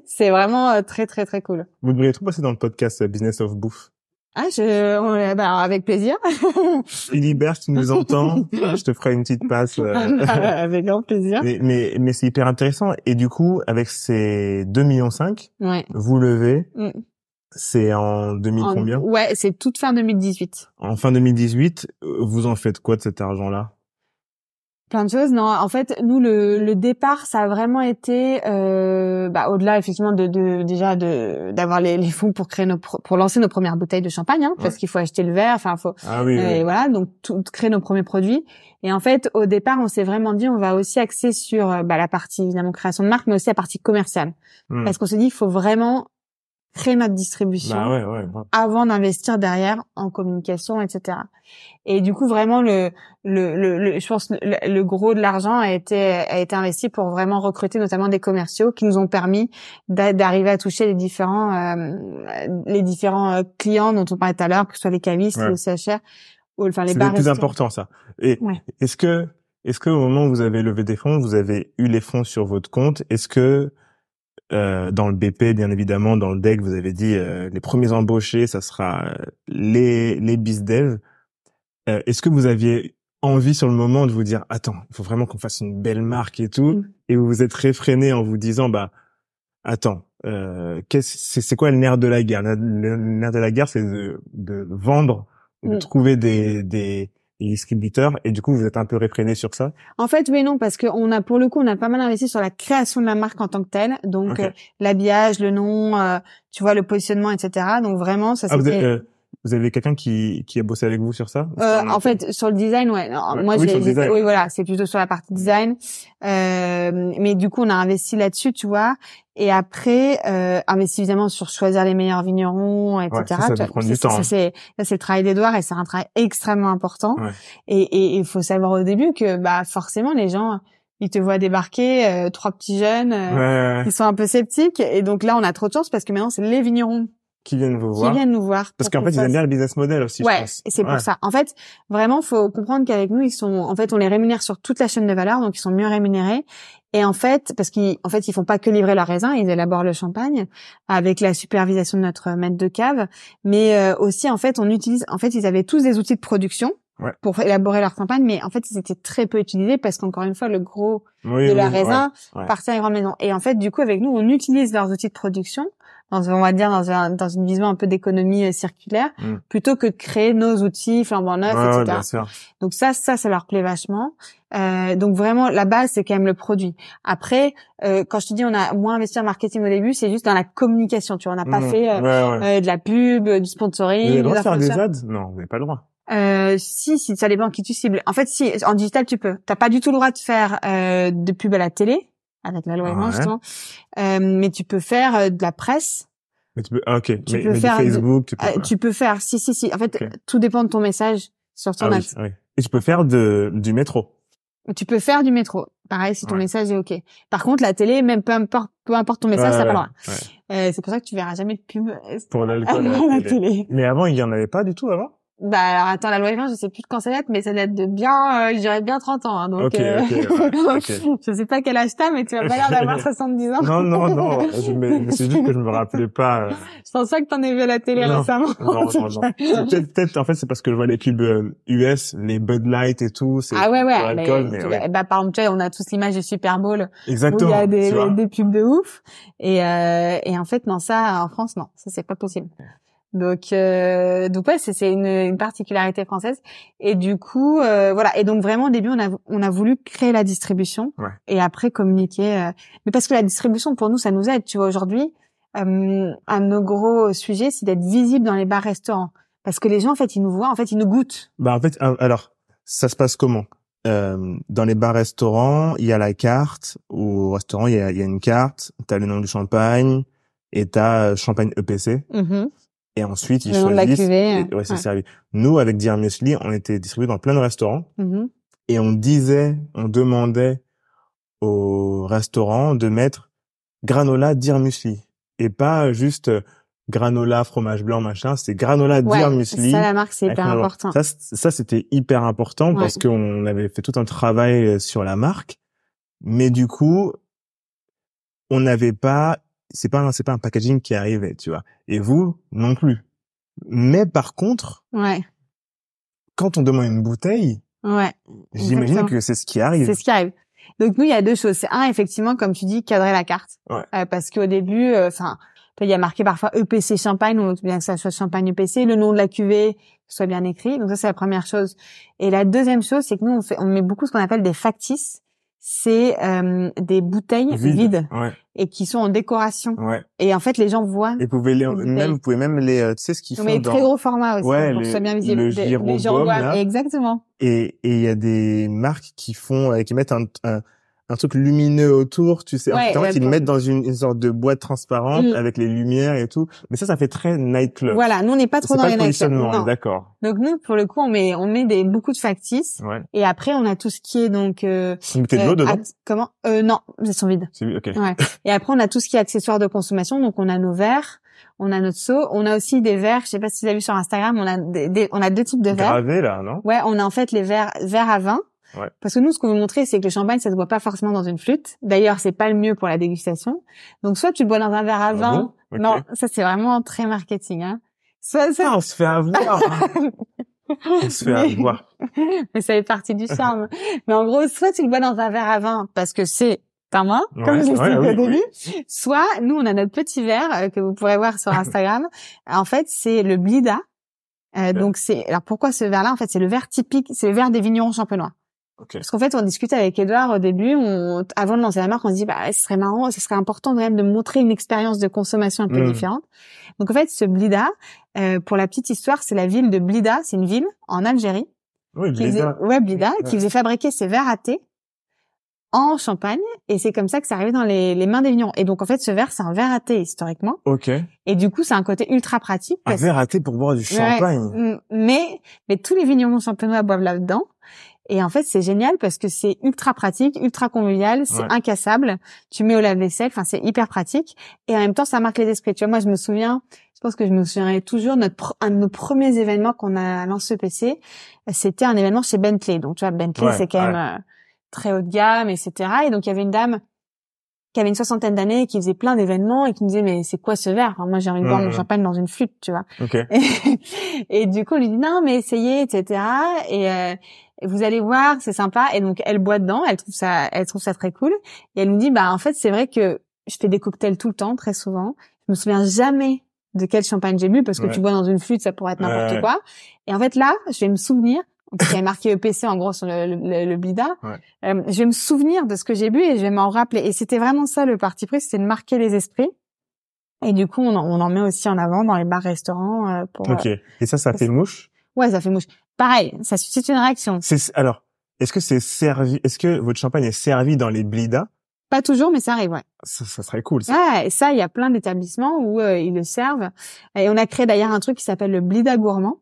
[laughs] c'est vraiment euh, très très très cool. Vous devriez trop passer dans le podcast Business of Bouffe. Ah, je, bah, avec plaisir. [laughs] Philibert, tu nous entends, [laughs] je te ferai une petite passe. avec grand plaisir. Mais, mais, mais c'est hyper intéressant. Et du coup, avec ces 2 millions ouais. vous levez mm. C'est en 2000 combien? Ouais, c'est toute fin 2018. En fin 2018, euh, vous en faites quoi de cet argent-là? Plein de choses. Non, en fait, nous le, le départ, ça a vraiment été euh, bah, au-delà effectivement de, de déjà de d'avoir les, les, fonds pour créer nos pour lancer nos premières bouteilles de champagne, hein, parce qu'il faut acheter le verre. Enfin, faut. Ah oui, Et voilà, donc tout, créer nos premiers produits. Et en fait, au départ, on s'est vraiment dit, on va aussi axer sur euh, bah, la partie évidemment création de marque, mais aussi la partie commerciale, hmm. parce qu'on s'est dit, il faut vraiment créer notre distribution bah avant d'investir derrière en communication, etc. Et du coup, vraiment, le, le, le, je pense le, gros de l'argent a été a été investi pour vraiment recruter notamment des commerciaux qui nous ont permis d'arriver à toucher les différents euh, les différents euh, clients dont on parlait tout à l'heure, que ce soit les cavistes, les CHR, ou enfin les bars. C'est le plus important ça. Et est-ce que est-ce que au moment où vous avez levé des fonds, vous avez eu les fonds sur votre compte? Est-ce que euh, dans le BP, bien évidemment, dans le deck, vous avez dit euh, les premiers embauchés, ça sera euh, les les bizdev. Euh, Est-ce que vous aviez envie sur le moment de vous dire attends, il faut vraiment qu'on fasse une belle marque et tout, mm. et vous vous êtes réfréné en vous disant bah attends, euh, c'est quoi le nerf de la guerre? Le, nerf de la guerre, c'est de, de, vendre, de mm. trouver des, des distributeurs et du coup vous êtes un peu réfréné sur ça? En fait oui non parce qu'on a pour le coup on a pas mal investi sur la création de la marque en tant que telle. Donc euh, l'habillage le nom euh, tu vois le positionnement etc donc vraiment ça ah, c'était euh, vous avez quelqu'un qui, qui a bossé avec vous sur ça? Euh, En fait, sur le design, ouais. Moi, oui, oui, voilà, c'est plutôt sur la partie design. Euh, mais du coup, on a investi là-dessus, tu vois. Et après, euh, investi évidemment sur choisir les meilleurs vignerons, etc. ça, ça, ça prend du temps. Ça, c'est le travail d'Edouard et c'est un travail extrêmement important. Et il faut savoir au début que, bah, forcément, les gens ils te voient débarquer euh, trois petits jeunes euh, qui sont un peu sceptiques et donc là on a trop de chance parce que maintenant c'est les vignerons qui viennent vous voir. Qui viennent nous voir. Parce qu'en fait, ils aiment bien le business model aussi, ouais, je pense. et c'est pour ça. En fait, vraiment, faut comprendre qu'avec nous, ils sont, en fait, on les rémunère sur toute la chaîne de valeur, donc ils sont mieux rémunérés. Et en fait, parce qu'ils, en fait, ils font pas que livrer leur raisin, ils élaborent le champagne avec la supervision de notre maître de cave, mais euh, aussi, en fait, on utilise, en fait, ils avaient tous des outils de production. Ouais. pour élaborer leur champagne, mais en fait, ils étaient très peu utilisés parce qu'encore une fois, le gros Oui, de oui, la raisin ouais, ouais. partir à une grande maison. Et en fait, du coup, avec nous, on utilise leurs outils de production, dans, on va dire dans, un, dans une vision un peu d'économie euh, circulaire, Mm. plutôt que de créer nos outils flambant neufs, Ouais, ouais, etc. bien sûr. Donc ça, ça, ça leur plaît vachement. Euh, donc vraiment, la base, c'est quand même le produit. Après, euh, quand je te dis on a moins investi en marketing au début, c'est juste dans la communication. Tu vois, on n'a pas Mhm. fait euh, Ouais, ouais. euh, de la pub, euh, du Vous sponsoring, avez le droit de faire des ads? Non, vous n'avez pas le droit. Euh, si, si, ça dépend qui tu cibles. En fait, si, en digital, tu peux. T'as pas du tout le droit de faire euh, de pub à la télé, avec la loi Elan, justement. Euh, mais tu peux faire euh, de la presse. Mais tu peux, ah, ok. mais, peux mais faire de- Facebook, tu peux. Euh, tu peux faire, si, si, si. En fait, tout dépend de ton message sur ton ah, oui, oui. Et tu peux faire de, du métro. Tu peux faire du métro. Pareil, si ton Ouais. message est OK. Par contre, la télé, même peu importe, peu importe ton message, Ouais, ça pas ouais, le droit. ouais. Euh, c'est pour ça que tu verras jamais de pub Pour l'alcool. [laughs] la la télé. télé. Mais avant, il y en avait pas du tout avant? Bah alors attends, la loi Evin, je sais plus de quand ça date, mais ça date de bien, euh, je dirais bien 30 ans. hein, donc, Ok, euh, [laughs] ouais, [laughs] je sais pas quel âge t'as, mais tu as pas l'air d'avoir [laughs] 70 ans. Non, non, non. C'est juste que je me rappelais pas. euh, Je pense pas que t'en aies vu à la télé Non. récemment. Non, non, non. Peut-être, en fait, c'est parce que je vois les pubs euh, US, les Bud Light et tout. Ah ouais, ouais. mais, mais ouais. bah, par exemple, tu vois, on a tous l'image du Super Bowl où il Exactement. y a des pubs de ouf. Et, euh, et en fait, non, ça, en France, non, ça c'est pas possible. Donc, euh, donc ouais, c'est une, une particularité française. Et du coup, euh, voilà. Et donc vraiment, au début, on a on a voulu créer la distribution Ouais. et après communiquer. euh, mais parce que la distribution, pour nous, ça nous aide. Tu vois, aujourd'hui, euh, un de nos gros sujets, c'est d'être visible dans les bars-restaurants. Parce que les gens, en fait, ils nous voient, en fait, ils nous goûtent. Bah en fait, euh, alors ça se passe comment? Euh, Dans les bars-restaurants, il y a la carte. Au restaurant, il y a, il y a une carte. T'as le nom du champagne et t'as euh, champagne EPC. Et ensuite, ils Le de la choisissent. cuvée, et- ouais, c'est ouais. servi. Nous, avec Dear Muesli, on était distribués dans plein de restaurants Mhm. et on disait, on demandait au restaurant de mettre granola Dear Muesli et pas juste euh, granola fromage blanc machin. C'est granola Dear Ouais, Muesli. ça, la marque, c'est hyper important. Ça, ça c'était hyper important Ouais. parce qu'on avait fait tout un travail euh, sur la marque, mais du coup, on n'avait pas, c'est pas, c'est pas un packaging qui arrivait, tu vois. Et vous non plus. Mais par contre, Ouais, quand on demande une bouteille, ouais. j'imagine que c'est ce qui arrive. C'est ce qui arrive. Donc nous, il y a deux choses. C'est un, effectivement, comme tu dis, cadrer la carte. Ouais. Euh, parce qu'au début, euh, enfin, il y a marqué parfois EPC champagne, on veut bien que ça soit champagne EPC, le nom de la cuvée soit bien écrit. Donc ça, c'est la première chose. Et la deuxième chose, c'est que nous, on, fait, on met beaucoup ce qu'on appelle des factices. C'est euh, des bouteilles Vide. vides Ouais, et qui sont en décoration. ouais. Et en fait, les gens voient. Et vous pouvez les, même, vous pouvez même les, euh, tu sais ce qu'ils On font des dans, très gros formats aussi Ouais, pour que les- ce soit bien visible. le les gens voient. Exactement. et et il y a des marques qui font euh, qui mettent un, un un truc lumineux autour tu sais Ouais, en fait ils le mettent dans une, une sorte de boîte transparente Mm. avec les lumières et tout mais ça ça fait très nightclub Voilà, nous on n'est pas trop dans pas les le nightclubs. d'accord Donc nous, pour le coup, on met on met des beaucoup de factices ouais et après on a tout ce qui est donc euh, vous mettez de l'eau euh, dedans comment? Euh, non, ils sont vides. c'est ok Ouais. [laughs] Et après on a tout ce qui est accessoires de consommation. Donc on a nos verres, on a notre seau, on a aussi des verres. Je sais pas si vous avez vu sur Instagram, on a des, des- on a deux types de verres. gravé là non? Ouais, on a en fait les verres verres à vin. Ouais. Parce que nous, ce qu'on veut montrer, c'est que le champagne, ça se boit pas forcément dans une flûte. D'ailleurs, c'est pas le mieux pour la dégustation. Donc, soit tu le bois dans un verre à Ah vin. bon? Non, ça c'est vraiment très marketing. Hein. Soit, soit Ah, on se fait avoir [laughs] on se fait Mais- avoir [laughs] mais ça fait partie du charme. mais en gros, soit tu le bois dans un verre à vin parce que c'est ta main, Ouais, comme je ouais, oui, au début. oui. Soit, nous, on a notre petit verre euh, que vous pourrez voir sur [laughs] Instagram. en fait, c'est le Blida. Euh, donc c'est alors pourquoi ce verre-là? En fait, c'est le verre typique, c'est le verre des vignerons champenois. Parce qu'en fait, on discutait avec Edouard au début, on, avant de lancer la marque, on se dit bah ce serait marrant, ce serait important quand même de montrer une expérience de consommation un peu Mm. différente. Donc en fait, ce Blida, euh, pour la petite histoire, c'est la ville de Blida, c'est une ville en Algérie oui qui faisait, Blida. ouais, Blida, Ouais. qui faisait fabriquer ses verres à thé en Champagne, et c'est comme ça que c'est arrivé dans les, les mains des vignerons. Et donc en fait, ce verre, c'est un verre à thé historiquement, ok et du coup, c'est un côté ultra pratique. un verre à thé pour boire du champagne Mais mais tous les vignerons champenois boivent là-dedans. Et en fait, c'est génial parce que c'est ultra pratique, ultra convivial, c'est incassable. Tu mets au lave-vaisselle, enfin c'est hyper pratique. Et en même temps, ça marque les esprits. Tu vois, moi, je me souviens, je pense que je me souviendrai toujours, notre un de nos premiers événements qu'on a lancé PC, c'était un événement chez Bentley. Donc tu vois, Bentley, c'est quand même euh, très haut de gamme, etc. Et donc il y avait une dame qui avait une soixantaine d'années, qui faisait plein d'événements et qui me disait mais c'est quoi ce verre? Moi j'ai envie de boire mon champagne dans une flûte, tu vois. [laughs] Et, du coup on lui dit non mais essayez, etc. Et euh, vous allez voir, c'est sympa. Et donc elle boit dedans, elle trouve ça, elle trouve ça très cool. Et elle nous dit bah en fait c'est vrai que je fais des cocktails tout le temps, très souvent. Je me souviens jamais de quel champagne j'ai bu parce que tu bois dans une flûte, ça pourrait être n'importe quoi. Et en fait là, je vais me souvenir qui a marqué EPC en gros sur le, le, le Blida. Euh, je vais me souvenir de ce que j'ai bu et je vais m'en rappeler. Et c'était vraiment ça le parti pris, c'était de marquer les esprits. Et du coup, on en, on en met aussi en avant dans les bars-restaurants. Euh, pour, ok. Euh, et ça, ça fait mouche? Ouais, ça fait mouche. Pareil, ça suscite une réaction. C'est alors, est-ce que c'est servi Est-ce que votre champagne est servi dans les Blida? Pas toujours, mais ça arrive, ouais. Ça, ça serait cool. Ça. Ouais, et ça, il y a plein d'établissements où ils le servent. Et on a créé d'ailleurs un truc qui s'appelle le Blida gourmand.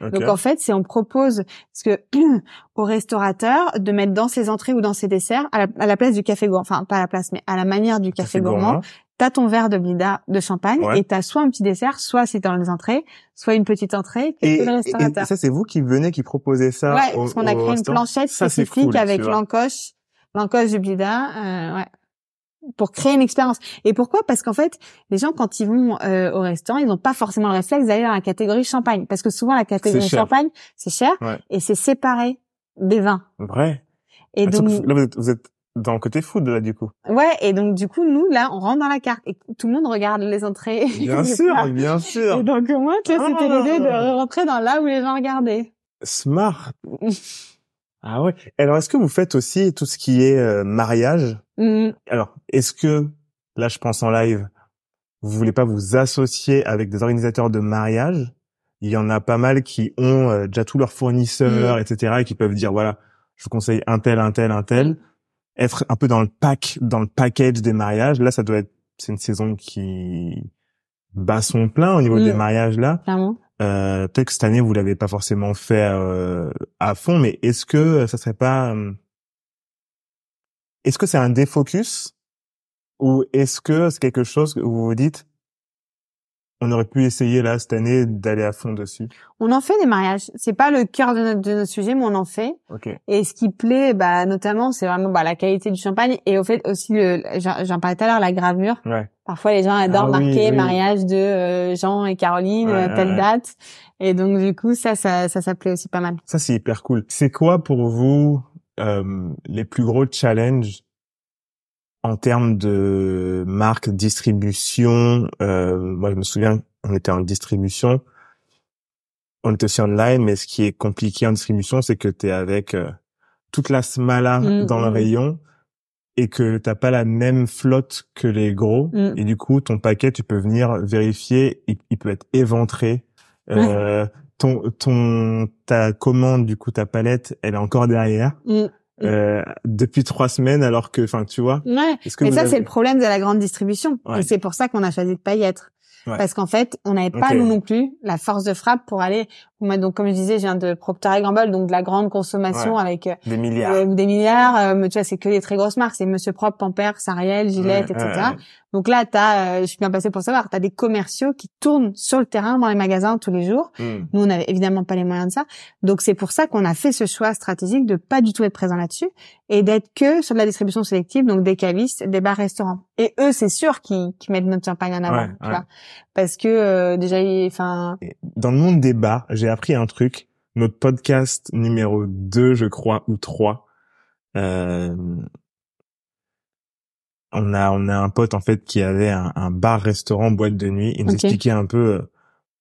Donc en fait, c'est on propose parce que [clears throat] au restaurateur de mettre dans ses entrées ou dans ses desserts à la, place du café gourmand, enfin pas à la place, mais à la manière du café, gourmand. T'as ton verre de blida de champagne et t'as soit un petit dessert, soit c'est dans les entrées, soit une petite entrée. Et, et ça, c'est vous qui venez, qui proposez ça. Ouais, parce qu'on a créé une planchette spécifique avec l'encoche, l'encoche du blida. Euh, ouais pour créer une expérience. Et pourquoi? Parce qu'en fait, les gens quand ils vont euh, au restaurant, ils n'ont pas forcément le réflexe d'aller dans la catégorie champagne, parce que souvent la catégorie champagne c'est cher et c'est séparé des vins. Vrai. Et ah, donc là vous êtes, dans le côté food là du coup. Ouais, et donc du coup nous là on rentre dans la carte et tout le monde regarde les entrées. [laughs] Bien sûr, bien sûr. Et donc moi tu vois, c'était l'idée de rentrer dans là où les gens regardaient. Smart. [laughs] Ah ouais. Alors, est-ce que vous faites aussi tout ce qui est euh, mariage? Mmh. Alors, est-ce que là, je pense en live, vous voulez pas vous associer avec des organisateurs de mariage? Il y en a pas mal qui ont euh, déjà tous leurs fournisseurs, mmh. etc., et qui peuvent dire voilà, je vous conseille un tel, un tel, un tel. Mmh. Être un peu dans le pack, dans le package des mariages. Là, ça doit être, c'est une saison qui bat son plein au niveau des mariages là. Clairement. Euh, peut-être que cette année vous l'avez pas forcément fait euh, à fond, mais est-ce que ça serait pas, euh, est-ce que c'est un défocus ou est-ce que c'est quelque chose que vous vous dites, on aurait pu essayer là cette année d'aller à fond dessus. On en fait des mariages. C'est pas le cœur de notre, de notre sujet, mais on en fait. Okay. Et ce qui plaît, bah notamment, c'est vraiment bah, la qualité du champagne et au fait aussi le, j'en parlais tout à l'heure, la gravure. Ouais. Parfois, les gens adorent ah marquer mariage de euh, Jean et Caroline, euh, telle date. Et donc du coup, ça, ça, ça, ça plaît aussi pas mal. Ça, c'est hyper cool. C'est quoi pour vous euh, les plus gros challenges en termes de marque, distribution, euh, moi je me souviens, on était en distribution, on était aussi online, mais ce qui est compliqué en distribution, c'est que tu es avec euh, toute la smala mmh, dans le mmh. rayon et que t'as pas la même flotte que les gros mmh. et du coup ton paquet tu peux venir vérifier il, peut être éventré euh, ton ton ta commande du coup ta palette elle est encore derrière Mm. Euh, depuis trois semaines alors que enfin tu vois ouais. mais ça c'est le problème de la grande distribution et c'est pour ça qu'on a choisi de pas y être parce qu'en fait, on n'avait pas nous non plus la force de frappe pour aller. Donc comme je disais, je viens de Procter Gamble, donc de la grande consommation avec euh, des milliards. Euh, des milliards. Euh, tu vois, c'est que les très grosses marques, c'est Monsieur Propre, Pampers, Ariel, Gillette, etc. Donc là, t'as, je suis bien passé pour savoir, t'as des commerciaux qui tournent sur le terrain dans les magasins tous les jours. Hmm. Nous, on n'avait évidemment pas les moyens de ça. Donc c'est pour ça qu'on a fait ce choix stratégique de pas du tout être présent là-dessus et d'être que sur de la distribution sélective, donc des cavistes, des bars-restaurants. Et eux, c'est sûr qu'ils mettent notre champagne en avant, tu vois, parce que euh, déjà, enfin. Dans le monde des bars, j'ai appris un truc. Notre podcast numéro 2, je crois, ou 3, euh, on a on a un pote en fait qui avait un, bar restaurant boîte de nuit. Il nous expliquait un peu euh,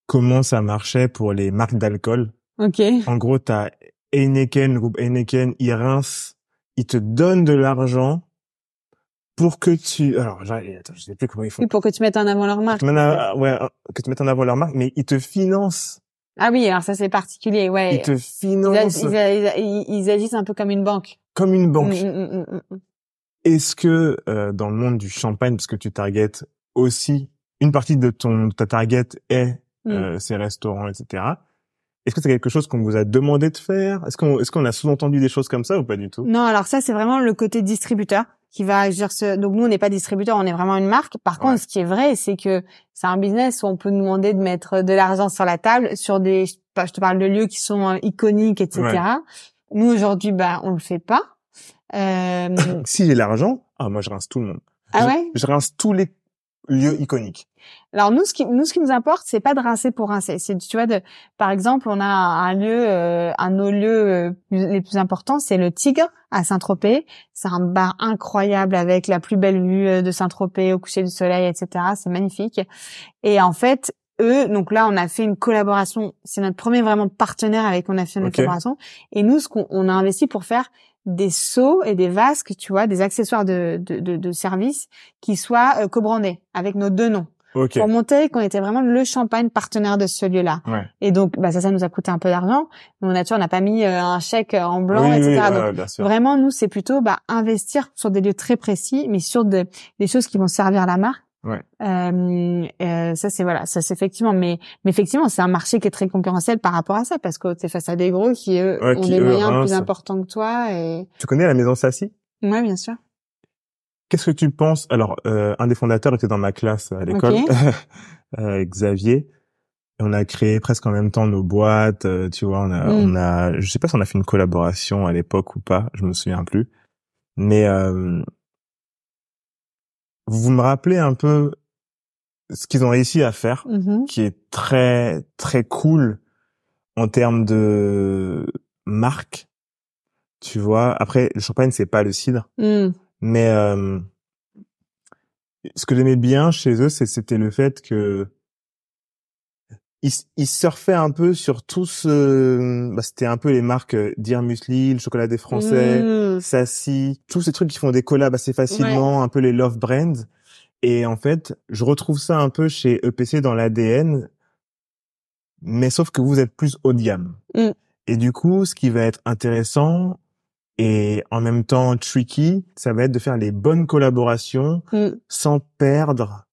comment ça marchait pour les marques d'alcool. Ok. En gros t'as Heineken le groupe Heineken ils rincent ils te donnent de l'argent pour que tu alors attends, je sais plus comment ils font. Pour que tu mettes en avant leur marque. ouais que tu mettes en avant leur marque mais ils te financent ah oui alors ça c'est particulier ouais. Ils te financent. ils, agissent un peu comme une banque. Comme une banque. Mm, mm, mm, est-ce que euh, dans le monde du champagne, parce que tu targetes aussi une partie de ton ta target est euh, ces restaurants, etc. Est-ce que c'est quelque chose qu'on vous a demandé de faire? Est-ce qu'on est-ce qu'on a sous-entendu des choses comme ça ou pas du tout? Non, alors ça c'est vraiment le côté distributeur qui va agir ce donc nous on n'est pas distributeur, on est vraiment une marque. Par contre, ce qui est vrai, c'est que c'est un business où on peut nous demander de mettre de l'argent sur la table sur des je te parle de lieux qui sont euh, iconiques etc. Nous aujourd'hui bah on le fait pas. Euh... [coughs] si j'ai l'argent, ah moi je rince tout le monde. Ah ouais? Je rince tous les lieux iconiques. Alors nous, ce qui nous, ce qui nous importe, c'est pas de rincer pour rincer. C'est tu vois, de, par exemple, on a un lieu, euh, un de nos lieux euh, les plus importants, c'est le Tigre à Saint-Tropez. C'est un bar incroyable avec la plus belle vue euh, de Saint-Tropez au coucher du soleil, etc. C'est magnifique. Et en fait, eux, donc là, on a fait une collaboration. C'est notre premier vraiment partenaire avec on a fait une collaboration. Et nous, ce qu'on on a investi pour faire des seaux et des vasques, tu vois, des accessoires de, de, de, de service qui soient euh, co-brandés avec nos deux noms. Pour montrer qu'on était vraiment le champagne partenaire de ce lieu-là. Ouais. Et donc, bah, ça, ça nous a coûté un peu d'argent. Mais on a, on n'a pas mis euh, un chèque en blanc, etc. donc, vraiment, nous, c'est plutôt bah, investir sur des lieux très précis, mais sur des choses qui vont servir la marque. Ouais. Euh, euh, ça c'est voilà, ça c'est effectivement, mais mais effectivement c'est un marché qui est très concurrentiel par rapport à ça parce que t'es face à des gros qui eux ont des moyens plus importants que toi et. Tu connais la maison Sassy? Ouais, bien sûr. Qu'est-ce que tu penses? Alors, euh, un des fondateurs était dans ma classe à l'école, [laughs] euh, Xavier. on a créé presque en même temps nos boîtes. Euh, tu vois, on a, mm. on a, je sais pas si on a fait une collaboration à l'époque ou pas. Je me souviens plus. Mais euh, vous me rappelez un peu ce qu'ils ont réussi à faire, mm-hmm. qui est très très cool en termes de marque. Tu vois, après le champagne c'est pas le cidre, mais euh, ce que j'aimais bien chez eux, c'était le fait que ils, ils surfaient un peu sur tout ce, bah, c'était un peu les marques euh, Dear Musli, le chocolat des Français, mmh. Sassy, tous ces trucs qui font des collabs assez facilement, un peu les love brands. Et en fait, je retrouve ça un peu chez EPC dans l'ADN, mais sauf que vous êtes plus haut de gamme. Mmh. Et du coup, ce qui va être intéressant et en même temps tricky, ça va être de faire les bonnes collaborations mmh. sans perdre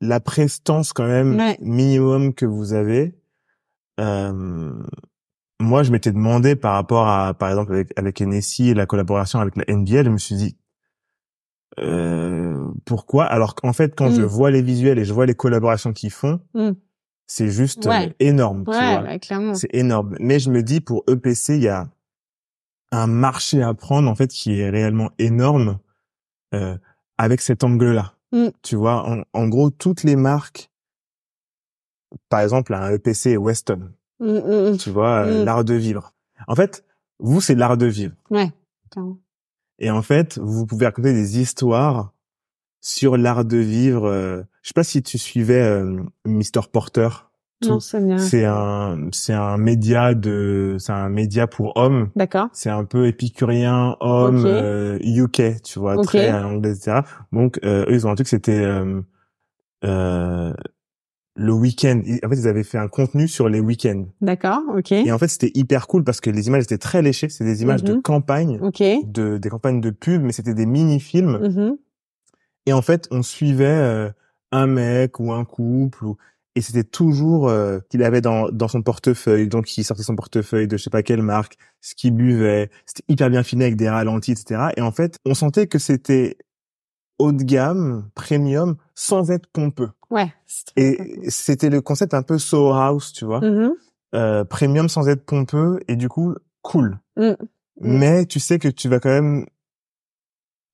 la prestance quand même minimum que vous avez. Euh, moi, je m'étais demandé par rapport à, par exemple, avec, avec NSI et la collaboration avec la NBA, je me suis dit, euh, pourquoi? Alors qu'en fait, quand je mm. vois les visuels et je vois les collaborations qu'ils font, mm. c'est juste euh, énorme. Ouais, clairement. C'est énorme. Mais je me dis, pour EPC, il y a un marché à prendre, en fait, qui est réellement énorme euh, avec cet angle-là. Mm. Tu vois, en, gros, toutes les marques, par exemple, un EPC Weston, mm, mm, tu vois, euh, l'art de vivre. En fait, vous, c'est l'art de vivre. Ouais. Et en fait, vous pouvez raconter des histoires sur l'art de vivre. Euh, je sais pas si tu suivais euh, Mr Porter. Non, c'est un c'est un média de c'est un média pour hommes. D'accord. C'est un peu épicurien homme UK, euh, tu vois, très anglais etc. Donc eux ils ont un truc c'était euh, le week-end. En fait, ils avaient fait un contenu sur les week-ends. D'accord, ok. Et en fait, c'était hyper cool parce que les images étaient très léchées. C'est des images de mhm. campagne, ok. de des campagnes de pub, mais c'était des mini-films. Mhm. Et en fait, on suivait un mec ou un couple ou et c'était toujours euh, qu'il avait dans, dans son portefeuille, donc il sortait son portefeuille de je sais pas quelle marque, ce qu'il buvait, c'était hyper bien fini avec des ralentis, etc. Et en fait, on sentait que c'était haut de gamme, premium, sans être pompeux. Ouais. Et c'était le concept un peu Soho House, tu vois, mm-hmm. euh, premium sans être pompeux et du coup cool. Mm. Mais tu sais que tu vas quand même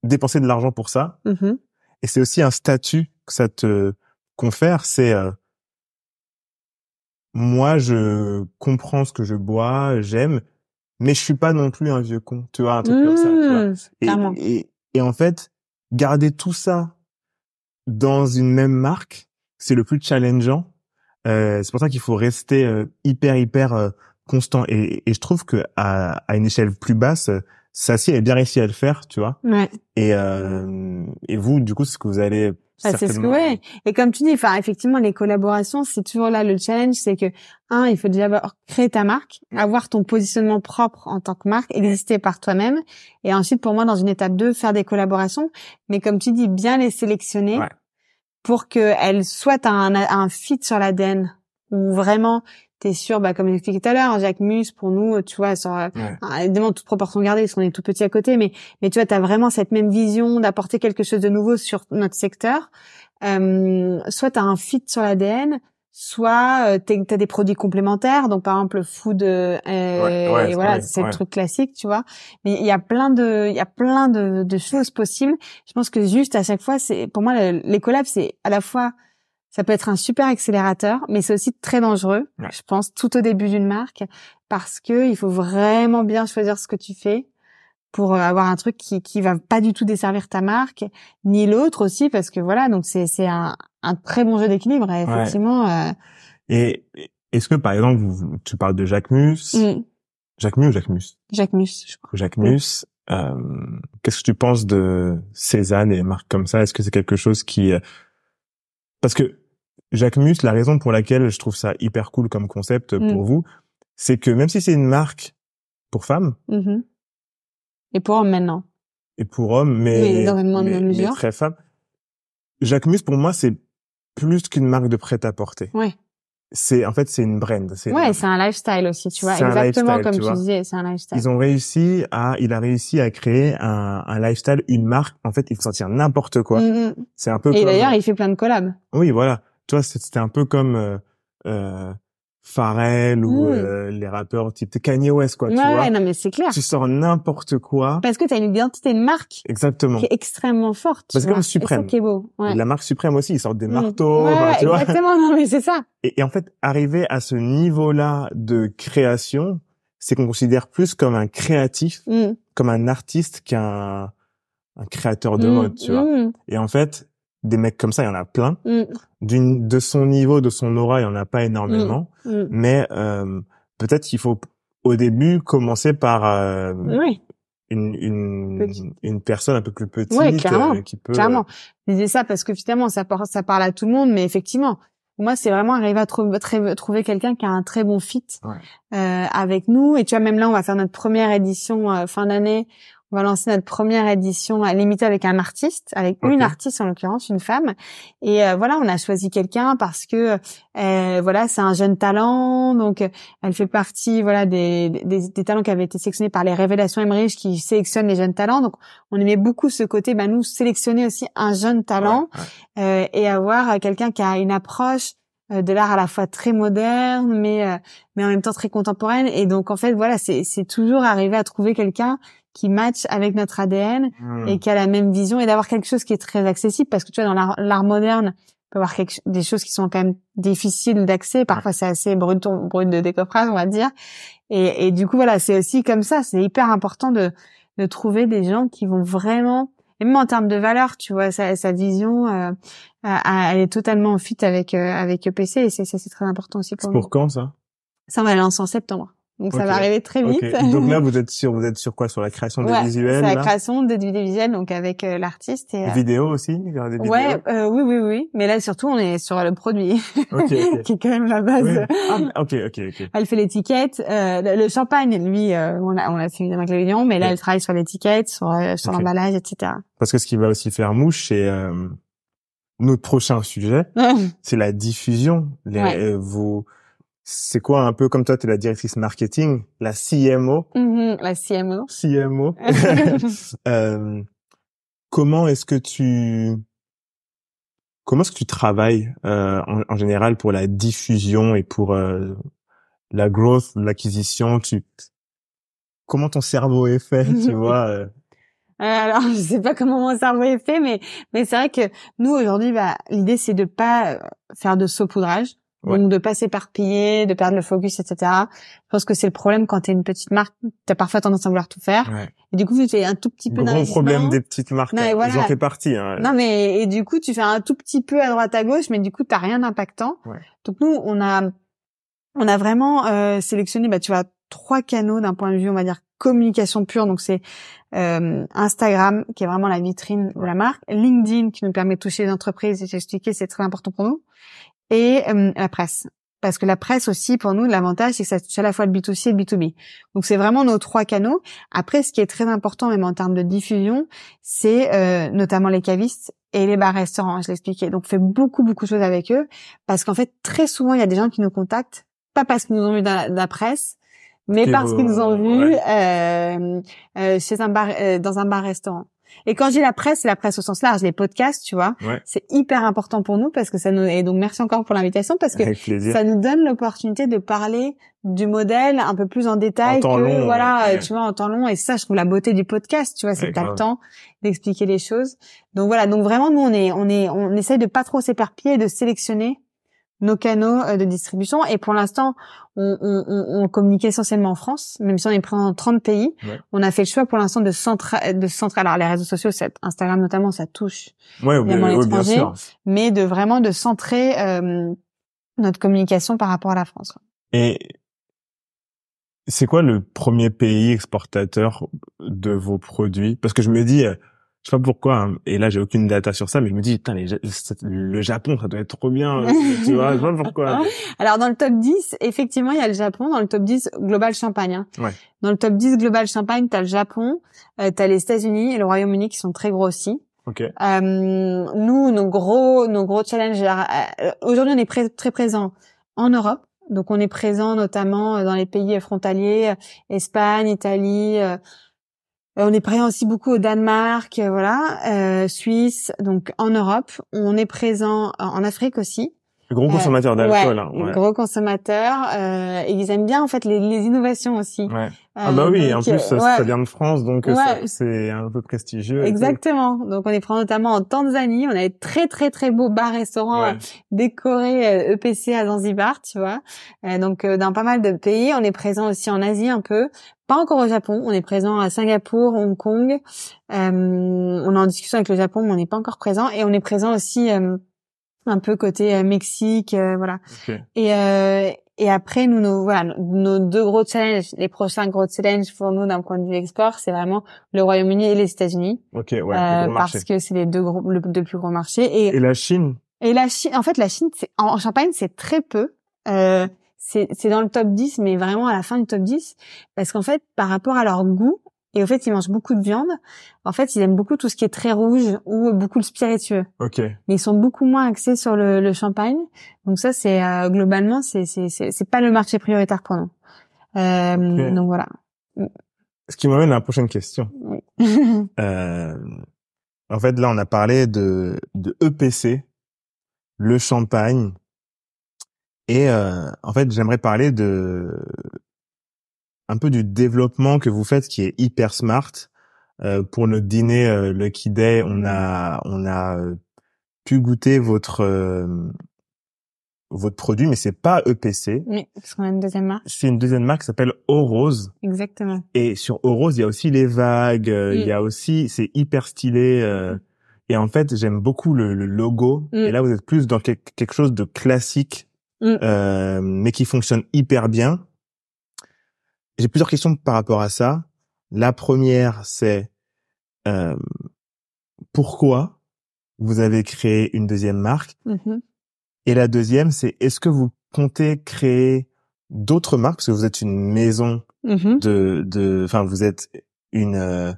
dépenser de l'argent pour ça. Mm-hmm. Et c'est aussi un statut que ça te confère, c'est euh, moi, je comprends ce que je bois, j'aime, mais je suis pas non plus un vieux con, tu vois, un truc comme ça. Tu vois. Mmh, et, et, en fait, garder tout ça dans une même marque, c'est le plus challengeant. Euh, c'est pour ça qu'il faut rester euh, hyper hyper euh, constant. Et, et, je trouve que à, à une échelle plus basse, Sassy a bien réussi à le faire, tu vois. Ouais. Et euh, et vous, du coup, ce que vous allez bah, c'est ce que ouais. Et comme tu dis, enfin effectivement les collaborations, c'est toujours là le challenge, c'est que un, il faut déjà créer ta marque, avoir ton positionnement propre en tant que marque, exister par toi-même, et ensuite pour moi dans une étape 2, faire des collaborations, mais comme tu dis, bien les sélectionner pour qu'elles soient un, un fit sur l'ADN où vraiment t'es sûr, bah, comme j'expliquais tout à l'heure, Jacques Mus, pour nous, tu vois, sur, évidemment, toute proportion gardée, parce qu'on est tout petit à côté, mais, mais tu vois, t'as vraiment cette même vision d'apporter quelque chose de nouveau sur notre secteur. Euh, soit t'as un fit sur l'ADN, soit euh, t'as des produits complémentaires donc par exemple le food euh, et voilà c'est le truc classique tu vois. Mais il y a plein de il y a plein de, de, choses possibles. Je pense que juste à chaque fois c'est pour moi les collabs c'est à la fois ça peut être un super accélérateur mais c'est aussi très dangereux je pense tout au début d'une marque parce que il faut vraiment bien choisir ce que tu fais pour avoir un truc qui qui va pas du tout desservir ta marque ni l'autre aussi parce que voilà donc c'est c'est un un très bon jeu d'équilibre, effectivement. Euh... Et est-ce que, par exemple, tu parles de Jacques Mus, mm. Jacques Mus ou Jacques Mus? Jacques Mus, je crois. Jacques Mus. Euh, Qu'est-ce que tu penses de Cézanne et marques comme ça? Est-ce que c'est quelque chose qui... Euh, parce que Jacques Mus, la raison pour laquelle je trouve ça hyper cool comme concept mm. pour vous, c'est que même si c'est une marque pour femmes... Mm-hmm. Et pour hommes maintenant. Et pour hommes, mais, mais, mais très femmes. Jacques Mus, pour moi, c'est plus qu'une marque de prêt-à-porter. Ouais. C'est en fait c'est une brand. Ouais, c'est un lifestyle aussi, tu vois. Exactement comme tu, disais, c'est un lifestyle. Ils ont réussi à, il a réussi à créer un, un lifestyle, une marque. En fait, il faut sortir n'importe quoi. Mm, mm. C'est un peu. Et d'ailleurs, il fait plein de collabs. Oui, voilà. Tu vois, c'était un peu comme euh, euh, Pharrell ou mmh. euh, les rappeurs type Kanye West quoi ouais, tu vois non mais c'est clair. Tu sors n'importe quoi. Parce que tu as une identité de marque exactement. qui est extrêmement forte parce que comme Suprême. Qui est beau ouais. la marque Suprême aussi ils sortent des mmh. marteaux ouais, tu vois. exactement non mais c'est ça. Et, et, en fait arriver à ce niveau là de création c'est qu'on considère plus comme un créatif mmh. comme un artiste qu'un un créateur de mode tu vois. Et en fait des mecs comme ça, il y en a plein. Mm. D'une de son niveau, de son aura, il y en a pas énormément. Mm. Mm. Mais euh, peut-être qu'il faut au début commencer par euh, une, une, une, personne un peu plus petite clairement, euh, qui peut. Clairement. Je disais ça parce que finalement ça parle, ça parle à tout le monde, mais effectivement, moi c'est vraiment arriver à trouver, trouver quelqu'un qui a un très bon fit euh, avec nous. Et tu vois même là, on va faire notre première édition euh, fin d'année on va lancer notre première édition limitée avec un artiste, avec une artiste en l'occurrence, une femme. Et euh, voilà, on a choisi quelqu'un parce que euh, voilà, c'est un jeune talent, donc elle fait partie voilà des, des, des, talents qui avaient été sélectionnés par les Révélations Emmerich qui sélectionnent les jeunes talents. Donc on aimait beaucoup ce côté, bah nous sélectionner aussi un jeune talent Euh, et avoir quelqu'un qui a une approche euh, de l'art à la fois très moderne mais mais en même temps très contemporaine. Et donc en fait voilà c'est c'est toujours arriver à trouver quelqu'un qui match avec notre ADN hmm. et qui a la même vision et d'avoir quelque chose qui est très accessible parce que tu vois dans l'art moderne peut avoir quelque, des choses qui sont quand même difficiles d'accès. Parfois c'est assez brut brut de décoffrage on va dire. Et, et du coup voilà c'est aussi comme ça. C'est hyper important de de trouver des gens qui vont vraiment et même en termes de valeur tu vois sa, sa vision euh, elle est totalement en fit avec euh, avec EPC et c'est ça c'est très important aussi pour, pour quand ça? Ça on va lancer en septembre donc ça va arriver très vite. Donc là, [laughs] vous êtes sur, vous êtes sur quoi? Sur la création de visuels C'est la création de visuels, donc avec euh, l'artiste et. Euh... Vidéo aussi, il y aura des vidéos? Ouais, euh, oui, oui, oui. Mais là, surtout, on est sur le produit, [laughs] qui est quand même la base. Ah, ok, ok, ok. Elle fait l'étiquette. Euh, le champagne, lui, euh, on l'a, on l'a fait évidemment avec la mais là, elle travaille sur l'étiquette, sur, euh, sur l'emballage, etc. Parce que ce qui va aussi faire mouche, c'est notre prochain sujet, [laughs] c'est la diffusion. Les, vos c'est quoi un peu comme toi, tu es la directrice marketing, la CMO. Mm-hmm, la CMO. CMO. [laughs] [laughs] euh, comment est-ce que tu comment est-ce que tu travailles euh, en, en, général pour la diffusion et pour euh, la growth, l'acquisition? Tu comment ton cerveau est fait, tu [laughs] vois euh? Euh, alors, je sais pas comment mon cerveau est fait, mais mais c'est vrai que nous aujourd'hui, bah, l'idée c'est de pas faire de saupoudrage. Donc de pas s'éparpiller, de perdre le focus, etc. Je pense que c'est le problème quand t'es une petite marque, t'as parfois tendance à vouloir tout faire. Ouais. Et du coup, tu fais un tout petit peu Gros problème des petites marques, voilà. j'en fais partie. Hein. Non mais et du coup, tu fais un tout petit peu à droite à gauche, mais du coup, t'as rien d'impactant. Ouais. Donc nous, on a on a vraiment euh, sélectionné, bah tu vois, trois canaux d'un point de vue, on va dire communication pure. Donc c'est euh, Instagram qui est vraiment la vitrine de la marque, LinkedIn qui nous permet de toucher les entreprises. Et j'ai expliqué, c'est très important pour nous et euh, la presse. Parce que la presse aussi, pour nous, l'avantage, c'est que ça touche à la fois le B2C et le B2B. Donc, c'est vraiment nos trois canaux. Après, ce qui est très important, même en termes de diffusion, c'est euh, notamment les cavistes et les bars-restaurants, je l'expliquais. Donc, on fait beaucoup, beaucoup de choses avec eux. Parce qu'en fait, très souvent, il y a des gens qui nous contactent pas parce qu'ils nous ont vu dans la, presse, mais parce qu'ils nous ont vus euh, euh, chez un bar, euh, dans un bar-restaurant. Et quand j'ai la presse, c'est la presse au sens large, les podcasts, tu vois. C'est hyper important pour nous parce que ça nous et donc merci encore pour l'invitation parce que ça nous donne l'opportunité de parler du modèle un peu plus en détail que voilà, tu vois, en temps long. Et ça, je trouve la beauté du podcast, tu vois, c'est que t'as le temps d'expliquer les choses. Donc voilà, donc vraiment nous on est on est on essaye de pas trop s'éparpiller et de sélectionner nos canaux euh, de distribution. Et pour l'instant, on, on, on, communique essentiellement en France, même si on est présent dans 30 pays. On a fait le choix pour l'instant de centrer, de centrer. Alors les réseaux sociaux, Instagram notamment, ça touche ouais, oui, bien sûr. mais de vraiment de centrer euh, notre communication par rapport à la France. Et c'est quoi le premier pays exportateur de vos produits? Parce que je me dis, euh, je sais pas pourquoi, hein, et là j'ai aucune data sur ça, mais je me dis, putain, le Japon, ça doit être trop bien, tu vois, je sais pas pourquoi. [laughs] Alors dans le top 10, effectivement, il y a le Japon, dans le top 10 Global Champagne. Hein. Ouais. Dans le top 10 Global Champagne, tu as le Japon, euh, tu as les États-Unis et le Royaume-Uni qui sont très gros aussi. Okay. Euh, nous, nos gros, nos gros challenges, euh, aujourd'hui on est très présent en Europe, donc on est présent notamment dans les pays frontaliers, Espagne, Italie, euh, on est présent aussi beaucoup au Danemark, euh, voilà, euh, Suisse, donc en Europe. On est présent en Afrique aussi. Gros consommateur d'alcool. Hein, ouais, Gros consommateur. Euh, et ils aiment bien en fait les, les innovations aussi. Ouais. ah bah oui, en plus ça, vient de France, donc c'est un peu prestigieux. Exactement. Donc on est présent notamment en Tanzanie. On a des très très très beaux bars restaurants décorés EPC e à Zanzibar, tu vois. donc dans pas mal de pays, on est présent aussi en Asie un peu pas encore au Japon. On est présent à Singapour, Hong Kong. Euh, on est en discussion avec le Japon, mais on n'est pas encore présent. Et on est présent aussi euh, un peu côté euh, Mexique, voilà. Et et après, nous, nos, voilà, nos deux gros challenges, les prochains gros challenges pour nous d'un point de vue export, c'est vraiment le Royaume-Uni et les États-Unis. Ok, ouais. parce que c'est les deux gros, le deux plus gros marchés. Et, et la Chine? Et la Chine, en fait, la Chine, c'est, en, Champagne, c'est très peu. Euh, c'est dans le top 10, mais vraiment à la fin du top 10, parce qu'en fait, par rapport à leur goût, et au fait, ils mangent beaucoup de viande. En fait, ils aiment beaucoup tout ce qui est très rouge ou beaucoup le spiritueux. Ok. Mais ils sont beaucoup moins axés sur le, le champagne. Donc ça, c'est euh, globalement, c'est c'est c'est pas le marché prioritaire pour nous. Euh, Donc voilà. Ce qui m'amène à la prochaine question. Oui. [laughs] [laughs] euh, en fait, là, on a parlé de de EPC, le champagne et euh, en fait, j'aimerais parler de un peu du développement que vous faites qui est hyper smart. Euh, pour notre dîner euh, Lucky Day, on a on a euh, pu goûter votre euh, votre produit, mais c'est pas EPC. Oui, parce qu'on a une deuxième marque. C'est une deuxième marque qui s'appelle Orose. Exactement. Et sur Orose, il y a aussi les vagues, il y a aussi, c'est hyper stylé. et en fait, j'aime beaucoup le, le logo. Mm. Et là, vous êtes plus dans quelque chose de classique Mm. Euh, mais qui fonctionne hyper bien. J'ai plusieurs questions par rapport à ça. La première, c'est euh, pourquoi vous avez créé une deuxième marque? Mm-hmm. Et la deuxième, c'est est-ce que vous comptez créer d'autres marques? Parce que vous êtes une maison mm-hmm. de, de, enfin vous êtes une. Euh,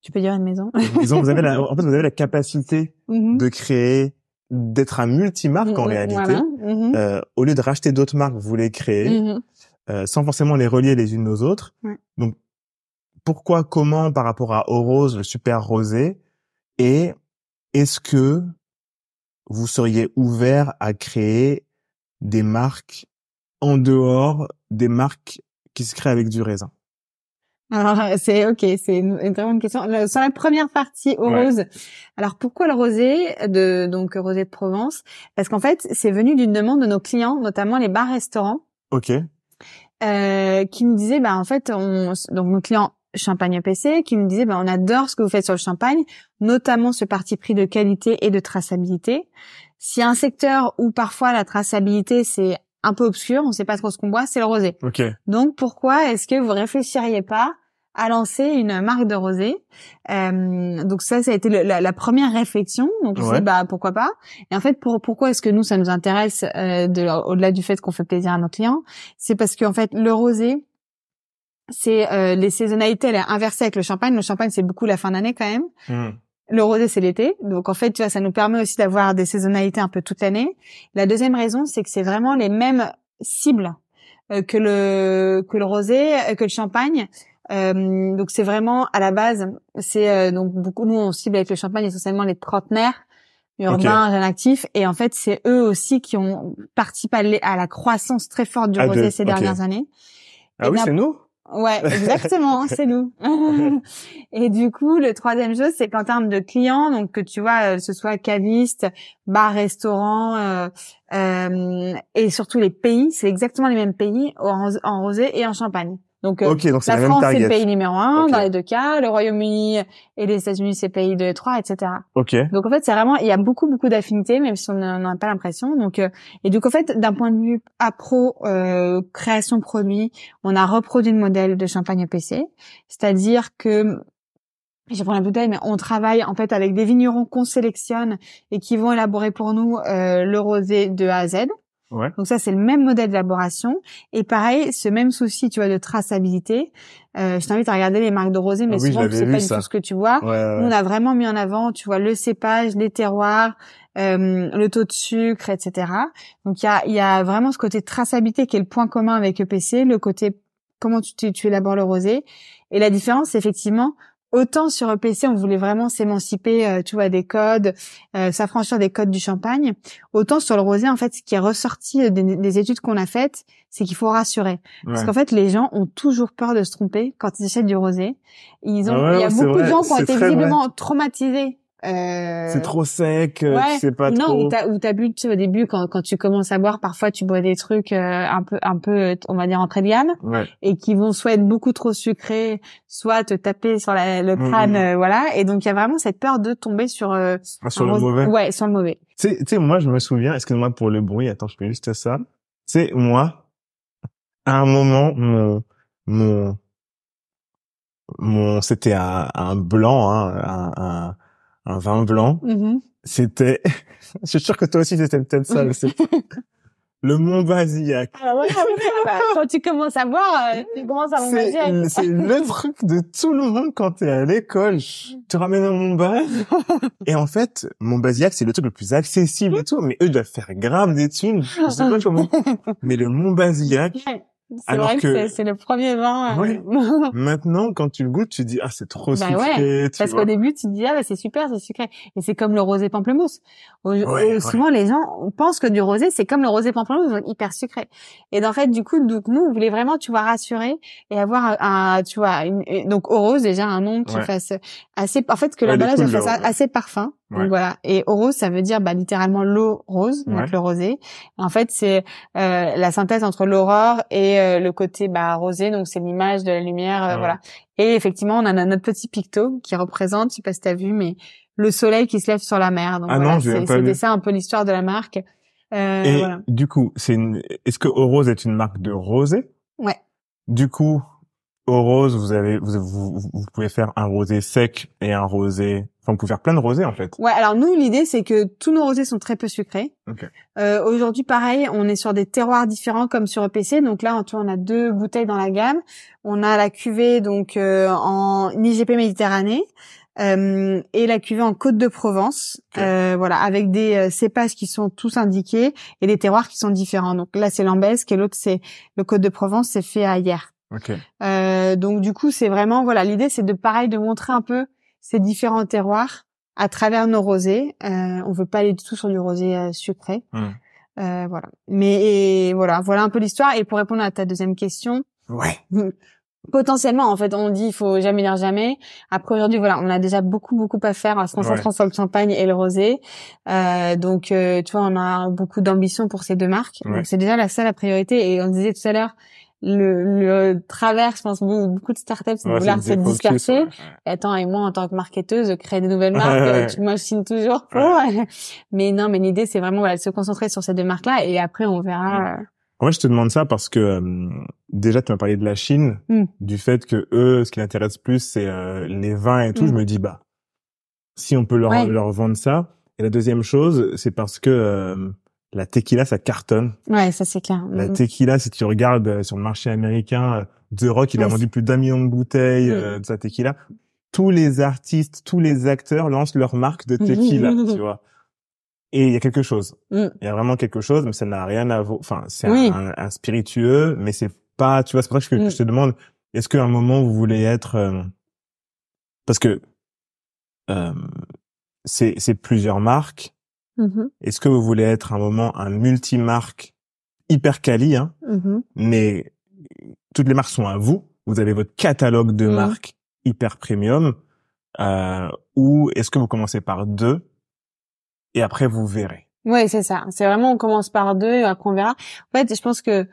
tu peux dire une maison. Vous avez la, en fait, vous avez la capacité mm-hmm. de créer d'être un multimarque en réalité. Euh, au lieu de racheter d'autres marques, vous les mm-hmm. Euh, sans forcément les relier les unes aux autres. Donc pourquoi, comment par rapport à Orose, le super rosé, et est-ce que vous seriez ouvert à créer des marques en dehors des marques qui se créent avec du raisin? Alors c'est ok, c'est une, très bonne question. sur la première partie au rose, alors pourquoi le rosé de donc rosé de Provence? Parce qu'en fait c'est venu d'une demande de nos clients, notamment les bars-restaurants. Ok. Euh, qui me disaient bah en fait on donc nos clients Champagne PC qui me disaient bah on adore ce que vous faites sur le champagne, notamment ce parti pris de qualité et de traçabilité. Si un secteur où parfois la traçabilité c'est un peu obscur, on sait pas trop ce qu'on boit, c'est le rosé. Okay. Donc pourquoi est-ce que vous réfléchiriez pas à lancer une marque de rosé euh, Donc ça, ça a été la, première réflexion. Donc on bah pourquoi pas Et en fait, pour, pourquoi est-ce que nous ça nous intéresse euh, au-delà du fait qu'on fait plaisir à nos clients? C'est parce qu'en fait le rosé, c'est euh, les saisonnalités, elle est inversée avec le champagne. Le champagne, c'est beaucoup la fin d'année quand même. Hmm. Le rosé, c'est l'été. Donc, en fait, tu vois, ça nous permet aussi d'avoir des saisonnalités un peu toute l'année. La deuxième raison, c'est que c'est vraiment les mêmes cible que le que le rosé, que le champagne. Donc c'est vraiment à la base, c'est donc beaucoup nous on cible avec le champagne essentiellement les trentenaires urbains, jeunes actifs, et en fait c'est eux aussi qui ont participé à la croissance très forte du rosé ces dernières années. Ah oui, c'est nous? Ouais, exactement, c'est nous. [laughs] et du coup, le troisième chose, c'est qu'en termes de clients, donc que tu vois, euh, ce soit caviste, bar, restaurant, euh, euh, et surtout les pays, c'est exactement les mêmes pays en rosé et en champagne. Donc, euh, donc la, France, c'est le pays numéro un dans les deux cas. Le Royaume-Uni et les États-Unis, c'est pays 2 et 3, etc. Ok. Donc, en fait, c'est vraiment, il y a beaucoup, beaucoup d'affinités, même si on n'en a pas l'impression. Donc, euh, et donc, en fait, d'un point de vue appro, euh, création produit, on a reproduit le modèle de champagne PC. C'est-à-dire que, je prends la bouteille, mais on travaille en fait avec des vignerons qu'on sélectionne et qui vont élaborer pour nous euh, le rosé de A à Z. Ouais. Donc ça, c'est le même modèle d'élaboration. Et pareil, ce même souci, tu vois, de traçabilité. Euh, je t'invite à regarder les marques de rosé, mais ah oui, souvent, c'est pas du tout ce que tu vois. Ouais, on a vraiment mis en avant, tu vois, le cépage, les terroirs, euh, le taux de sucre, etc. Donc il y a, y a vraiment ce côté traçabilité qui est le point commun avec EPC, le côté comment tu, tu, tu élabores le rosé. Et la différence, effectivement, autant sur EPC, on voulait vraiment s'émanciper, euh, tu vois, des codes, euh, s'affranchir des codes du champagne. Autant sur le rosé, en fait, ce qui est ressorti euh, des, études qu'on a faites, c'est qu'il faut rassurer. Parce qu'en fait, les gens ont toujours peur de se tromper quand ils achètent du rosé. Ils ont, ah il y a beaucoup de gens qui ont été visiblement traumatisés euh... C'est trop sec, euh, ouais. tu sais pas non, trop. t'as, ou t'as bu, tu sais, au début, quand, quand tu commences à boire, parfois tu bois des trucs euh, un peu, un peu, on va dire entrée de gamme, ouais. et qui vont soit être beaucoup trop sucrés, soit te taper sur la, le Mm, crâne, mm. euh, voilà. Et donc il y a vraiment cette peur de tomber sur euh, Ah, sur le rose- mauvais. Ouais, sur le mauvais. Tu sais, tu sais, moi, je me souviens, excuse-moi pour le bruit, attends, je fais juste ça. C'est moi, à un moment, mon, mon, mon, c'était un, un blanc, hein, un, un, un vin blanc. Mhm. C'était, [laughs] je suis sûr que toi aussi c'était peut-être ça, mais c'est [laughs] le Mont Basillac. Ah ouais, ah bah, quand tu commences à boire, euh, tu commences à manger. c'est le [laughs] truc de tout le monde quand t'es à l'école. Tu ramènes un Montbaz. Et en fait, Montbazillac, c'est le truc le plus accessible et tout. Mais eux, doivent faire grave des thunes. Je sais pas comment. Mais le Montbazillac. C'est Alors vrai que, c'est- le premier vin. euh, Ouais. [laughs] maintenant, quand tu le goûtes, tu dis, ah, c'est trop Bah sucré, tu Parce qu'au début, tu te dis, ah, bah, c'est super, c'est sucré. Et c'est comme le rosé pamplemousse. Au- au- ouais. Souvent, les gens pensent que du rosé, c'est comme le rosé pamplemousse, donc hyper sucré. Et en fait, du coup, donc, nous, on voulait vraiment, tu vois, rassurer et avoir un, tu vois, une, donc, au rose, déjà, un nom qui Ouais. fasse assez, en fait, que Ouais, l'emballage cool, fasse assez parfum. Ouais. Donc voilà. Et au rose, ça veut dire, bah, littéralement l'eau rose, Ouais. donc le rosé. En fait, c'est euh, la synthèse entre l'aurore et euh, le côté bah, rosé, donc c'est l'image de la lumière, euh, Ouais. voilà. Et effectivement, on a notre petit picto qui représente, je sais pas si t'as vu, mais le soleil qui se lève sur la mer. Donc Ah voilà, c'était ça un peu l'histoire de la marque. Euh, Et voilà. du coup, c'est une... est-ce que Orose est une marque de rosé? Ouais. Du coup, au rose, vous avez, vous, vous, vous pouvez faire un rosé sec et un rosé, enfin, vous pouvez faire plein de rosés, en fait. Ouais, alors nous, l'idée, c'est que tous nos rosés sont très peu sucrés. Ok. Euh, Aujourd'hui, pareil, on est sur des terroirs différents comme sur EPC. Donc là, tu vois, on a deux bouteilles dans la gamme. On a la cuvée donc euh, en IGP Méditerranée euh, et la cuvée en Côte de Provence. Euh, voilà, avec des euh, cépages qui sont tous indiqués et des terroirs qui sont différents. Donc là, c'est l'Ambesque et l'autre, c'est le Côte de Provence. C'est fait à hier. Ok. Euh, donc du coup, c'est vraiment voilà, l'idée c'est de pareil de montrer un peu ces différents terroirs à travers nos rosés. Euh, on veut pas aller du tout sur du rosé euh, sucré. Hmm. Euh, voilà. Mais et voilà, voilà un peu l'histoire. Et pour répondre à ta deuxième question, Ouais. [laughs] potentiellement, en fait, on dit il faut jamais dire jamais. Après aujourd'hui, voilà, on a déjà beaucoup beaucoup à faire en se concentrant sur le champagne et le rosé. Euh, donc, euh, tu vois, on a beaucoup d'ambition pour ces deux marques. Ouais. Donc c'est déjà la seule priorité. Et on disait tout à l'heure. Le, le travers, je pense, beaucoup de startups, c'est de Ouais, vouloir se disperser. ouais. Et Attends, et moi, en tant que marketeuse, créer des nouvelles marques, ouais, euh, ouais. tu machines toujours pour. [laughs] mais non, mais l'idée, c'est vraiment voilà, de se concentrer sur ces deux marques-là, et après, on verra. euh, En fait, je te demande ça parce que euh, déjà, tu m'as parlé de la Chine, Hmm. du fait que eux, ce qui les intéresse plus, c'est euh, les vins et tout. Hmm. Je me dis, bah, si on peut leur, leur vendre ça. Et la deuxième chose, c'est parce que euh, la tequila, ça cartonne. Ouais, ça c'est clair. La Mm. tequila, si tu regardes euh, sur le marché américain, euh, The Rock, il a vendu plus d'un million de bouteilles Mm. euh, de sa tequila. Tous les artistes, tous les acteurs lancent leur marque de tequila, [laughs] tu vois. Et il y a quelque chose. Mm. Il y a vraiment quelque chose, mais ça n'a rien à voir. Enfin, c'est Oui. un, un spiritueux, mais c'est pas. Tu vois, c'est pour ça que Mm. je te demande. Est-ce qu'à un moment vous voulez être euh, parce que euh, c'est plusieurs marques. Mhm, Est-ce que vous voulez être un moment un multi-marque hyper quali, hein, mhm. mais toutes les marques sont à vous. Vous avez votre catalogue de Mhm. marques hyper premium. Euh, ou est-ce que vous commencez par deux et après vous verrez? Ouais, c'est ça. C'est vraiment on commence par deux et après on verra. En fait, je pense que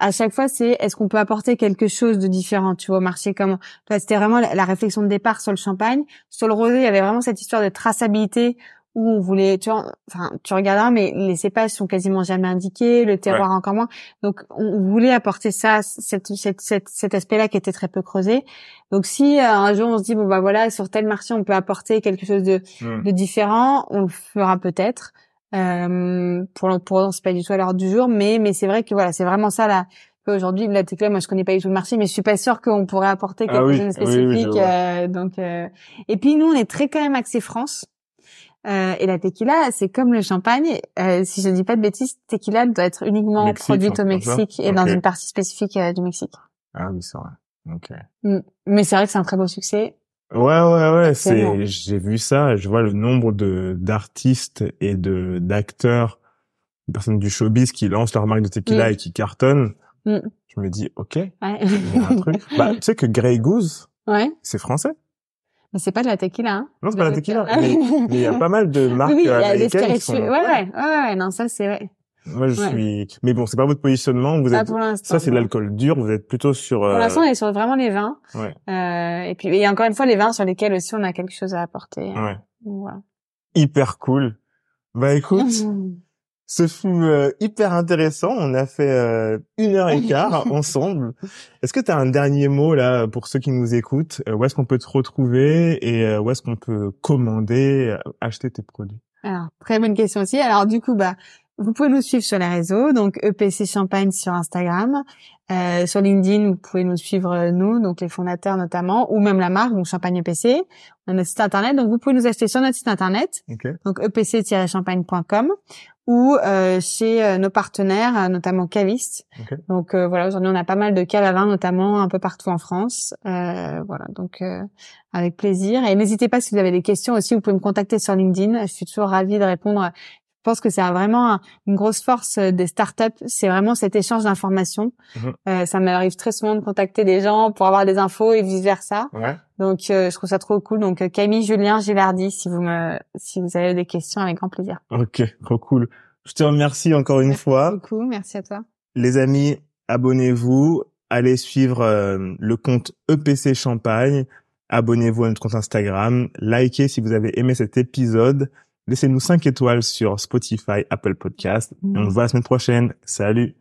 à chaque fois, c'est est-ce qu'on peut apporter quelque chose de différent, tu vois, au marché? Comme c'était vraiment la, la réflexion de départ sur le champagne, sur le rosé, il y avait vraiment cette histoire de traçabilité où on voulait, tu vois, enfin, tu regarderas, mais les cépages sont quasiment jamais indiqués, le terroir encore moins. Donc, on, voulait apporter ça, cette, cette, cette- cet aspect-là qui était très peu creusé. Donc, si euh, un jour on se dit bon bah voilà, sur tel marché on peut apporter quelque chose de de différent, on le fera peut-être. Euh, pour pour c'est pas du tout à l'heure du jour, mais mais c'est vrai que voilà, c'est vraiment ça là. Aujourd'hui, la tequila, moi je connais pas du tout le marché, mais je suis pas sûre qu'on pourrait apporter Ah quelque chose de oui, oui, je spécifique. euh, donc euh, et puis nous, on est très quand même axé France. Euh, et la tequila, c'est comme le champagne. Euh, si je dis pas de bêtises, tequila doit être uniquement Mexique, produite au comme ça Mexique et dans une partie spécifique euh, du Mexique. Ah oui, c'est vrai. Ok. Mais c'est vrai que c'est un très beau succès. Ouais, ouais, ouais. C'est, j'ai vu ça. Je vois le nombre de d'artistes et de d'acteurs, de personnes du showbiz qui lancent leur marque de tequila Mm. et qui cartonnent. Mm. Je me dis, ok, il Ouais. y a un truc. [laughs] bah, tu sais que Grey Goose, ouais. c'est français. Mais c'est pas de la tequila. Hein. Non, c'est pas la tequila. Mais il y a pas mal de [laughs] marques oui, oui, il y a des américaines qui sont. Ouais, ouais, ouais, ouais, non, ça c'est vrai. Moi, je Ouais. suis. Mais bon, c'est pas votre positionnement. Vous êtes. pour l'instant. Ça, c'est de l'alcool dur. Vous êtes plutôt sur. Pour euh, l'instant, on est sur vraiment les vins. Ouais. Euh, et puis, et encore une fois, les vins sur lesquels aussi on a quelque chose à apporter. Ouais. Voilà. Hyper cool. Bah écoute. [laughs] Ce fut euh, hyper intéressant. On a fait euh, une heure et quart [laughs] ensemble. Est-ce que tu as un dernier mot là pour ceux qui nous écoutent? Euh, Où est-ce qu'on peut te retrouver et euh, où est-ce qu'on peut commander, euh, acheter tes produits? Alors, très bonne question aussi. Alors, du coup, bah, vous pouvez nous suivre sur les réseaux, donc EPC Champagne sur Instagram, euh, sur LinkedIn, vous pouvez nous suivre euh, nous, donc les fondateurs notamment, ou même la marque, donc Champagne EPC. On a notre site internet, donc vous pouvez nous acheter sur notre site internet, donc epc-champagne.com, ou euh, chez euh, nos partenaires, euh, notamment cavistes. Ok. Donc euh, voilà, aujourd'hui on a pas mal de cales à vin, notamment un peu partout en France. Euh, voilà, donc euh, avec plaisir. Et n'hésitez pas si vous avez des questions aussi, vous pouvez me contacter sur LinkedIn. Je suis toujours ravie de répondre. Je pense que c'est vraiment un- une grosse force euh, des startups, c'est vraiment cet échange d'informations. Mhm. Euh, ça m'arrive très souvent de contacter des gens pour avoir des infos et vice versa. Ouais. Donc euh, je trouve ça trop cool. Donc euh, Camille, Julien, Gilardi, si vous me, si vous avez des questions, avec grand plaisir. Ok. Trop cool. Je te remercie encore une fois. Beaucoup, merci à toi. Les amis, abonnez-vous. Allez suivre euh, le compte EPC Champagne. Abonnez-vous à notre compte Instagram. Likez si vous avez aimé cet épisode. Laissez-nous 5 étoiles sur Spotify, Apple Podcast. Et on mm. se voit la semaine prochaine. Salut!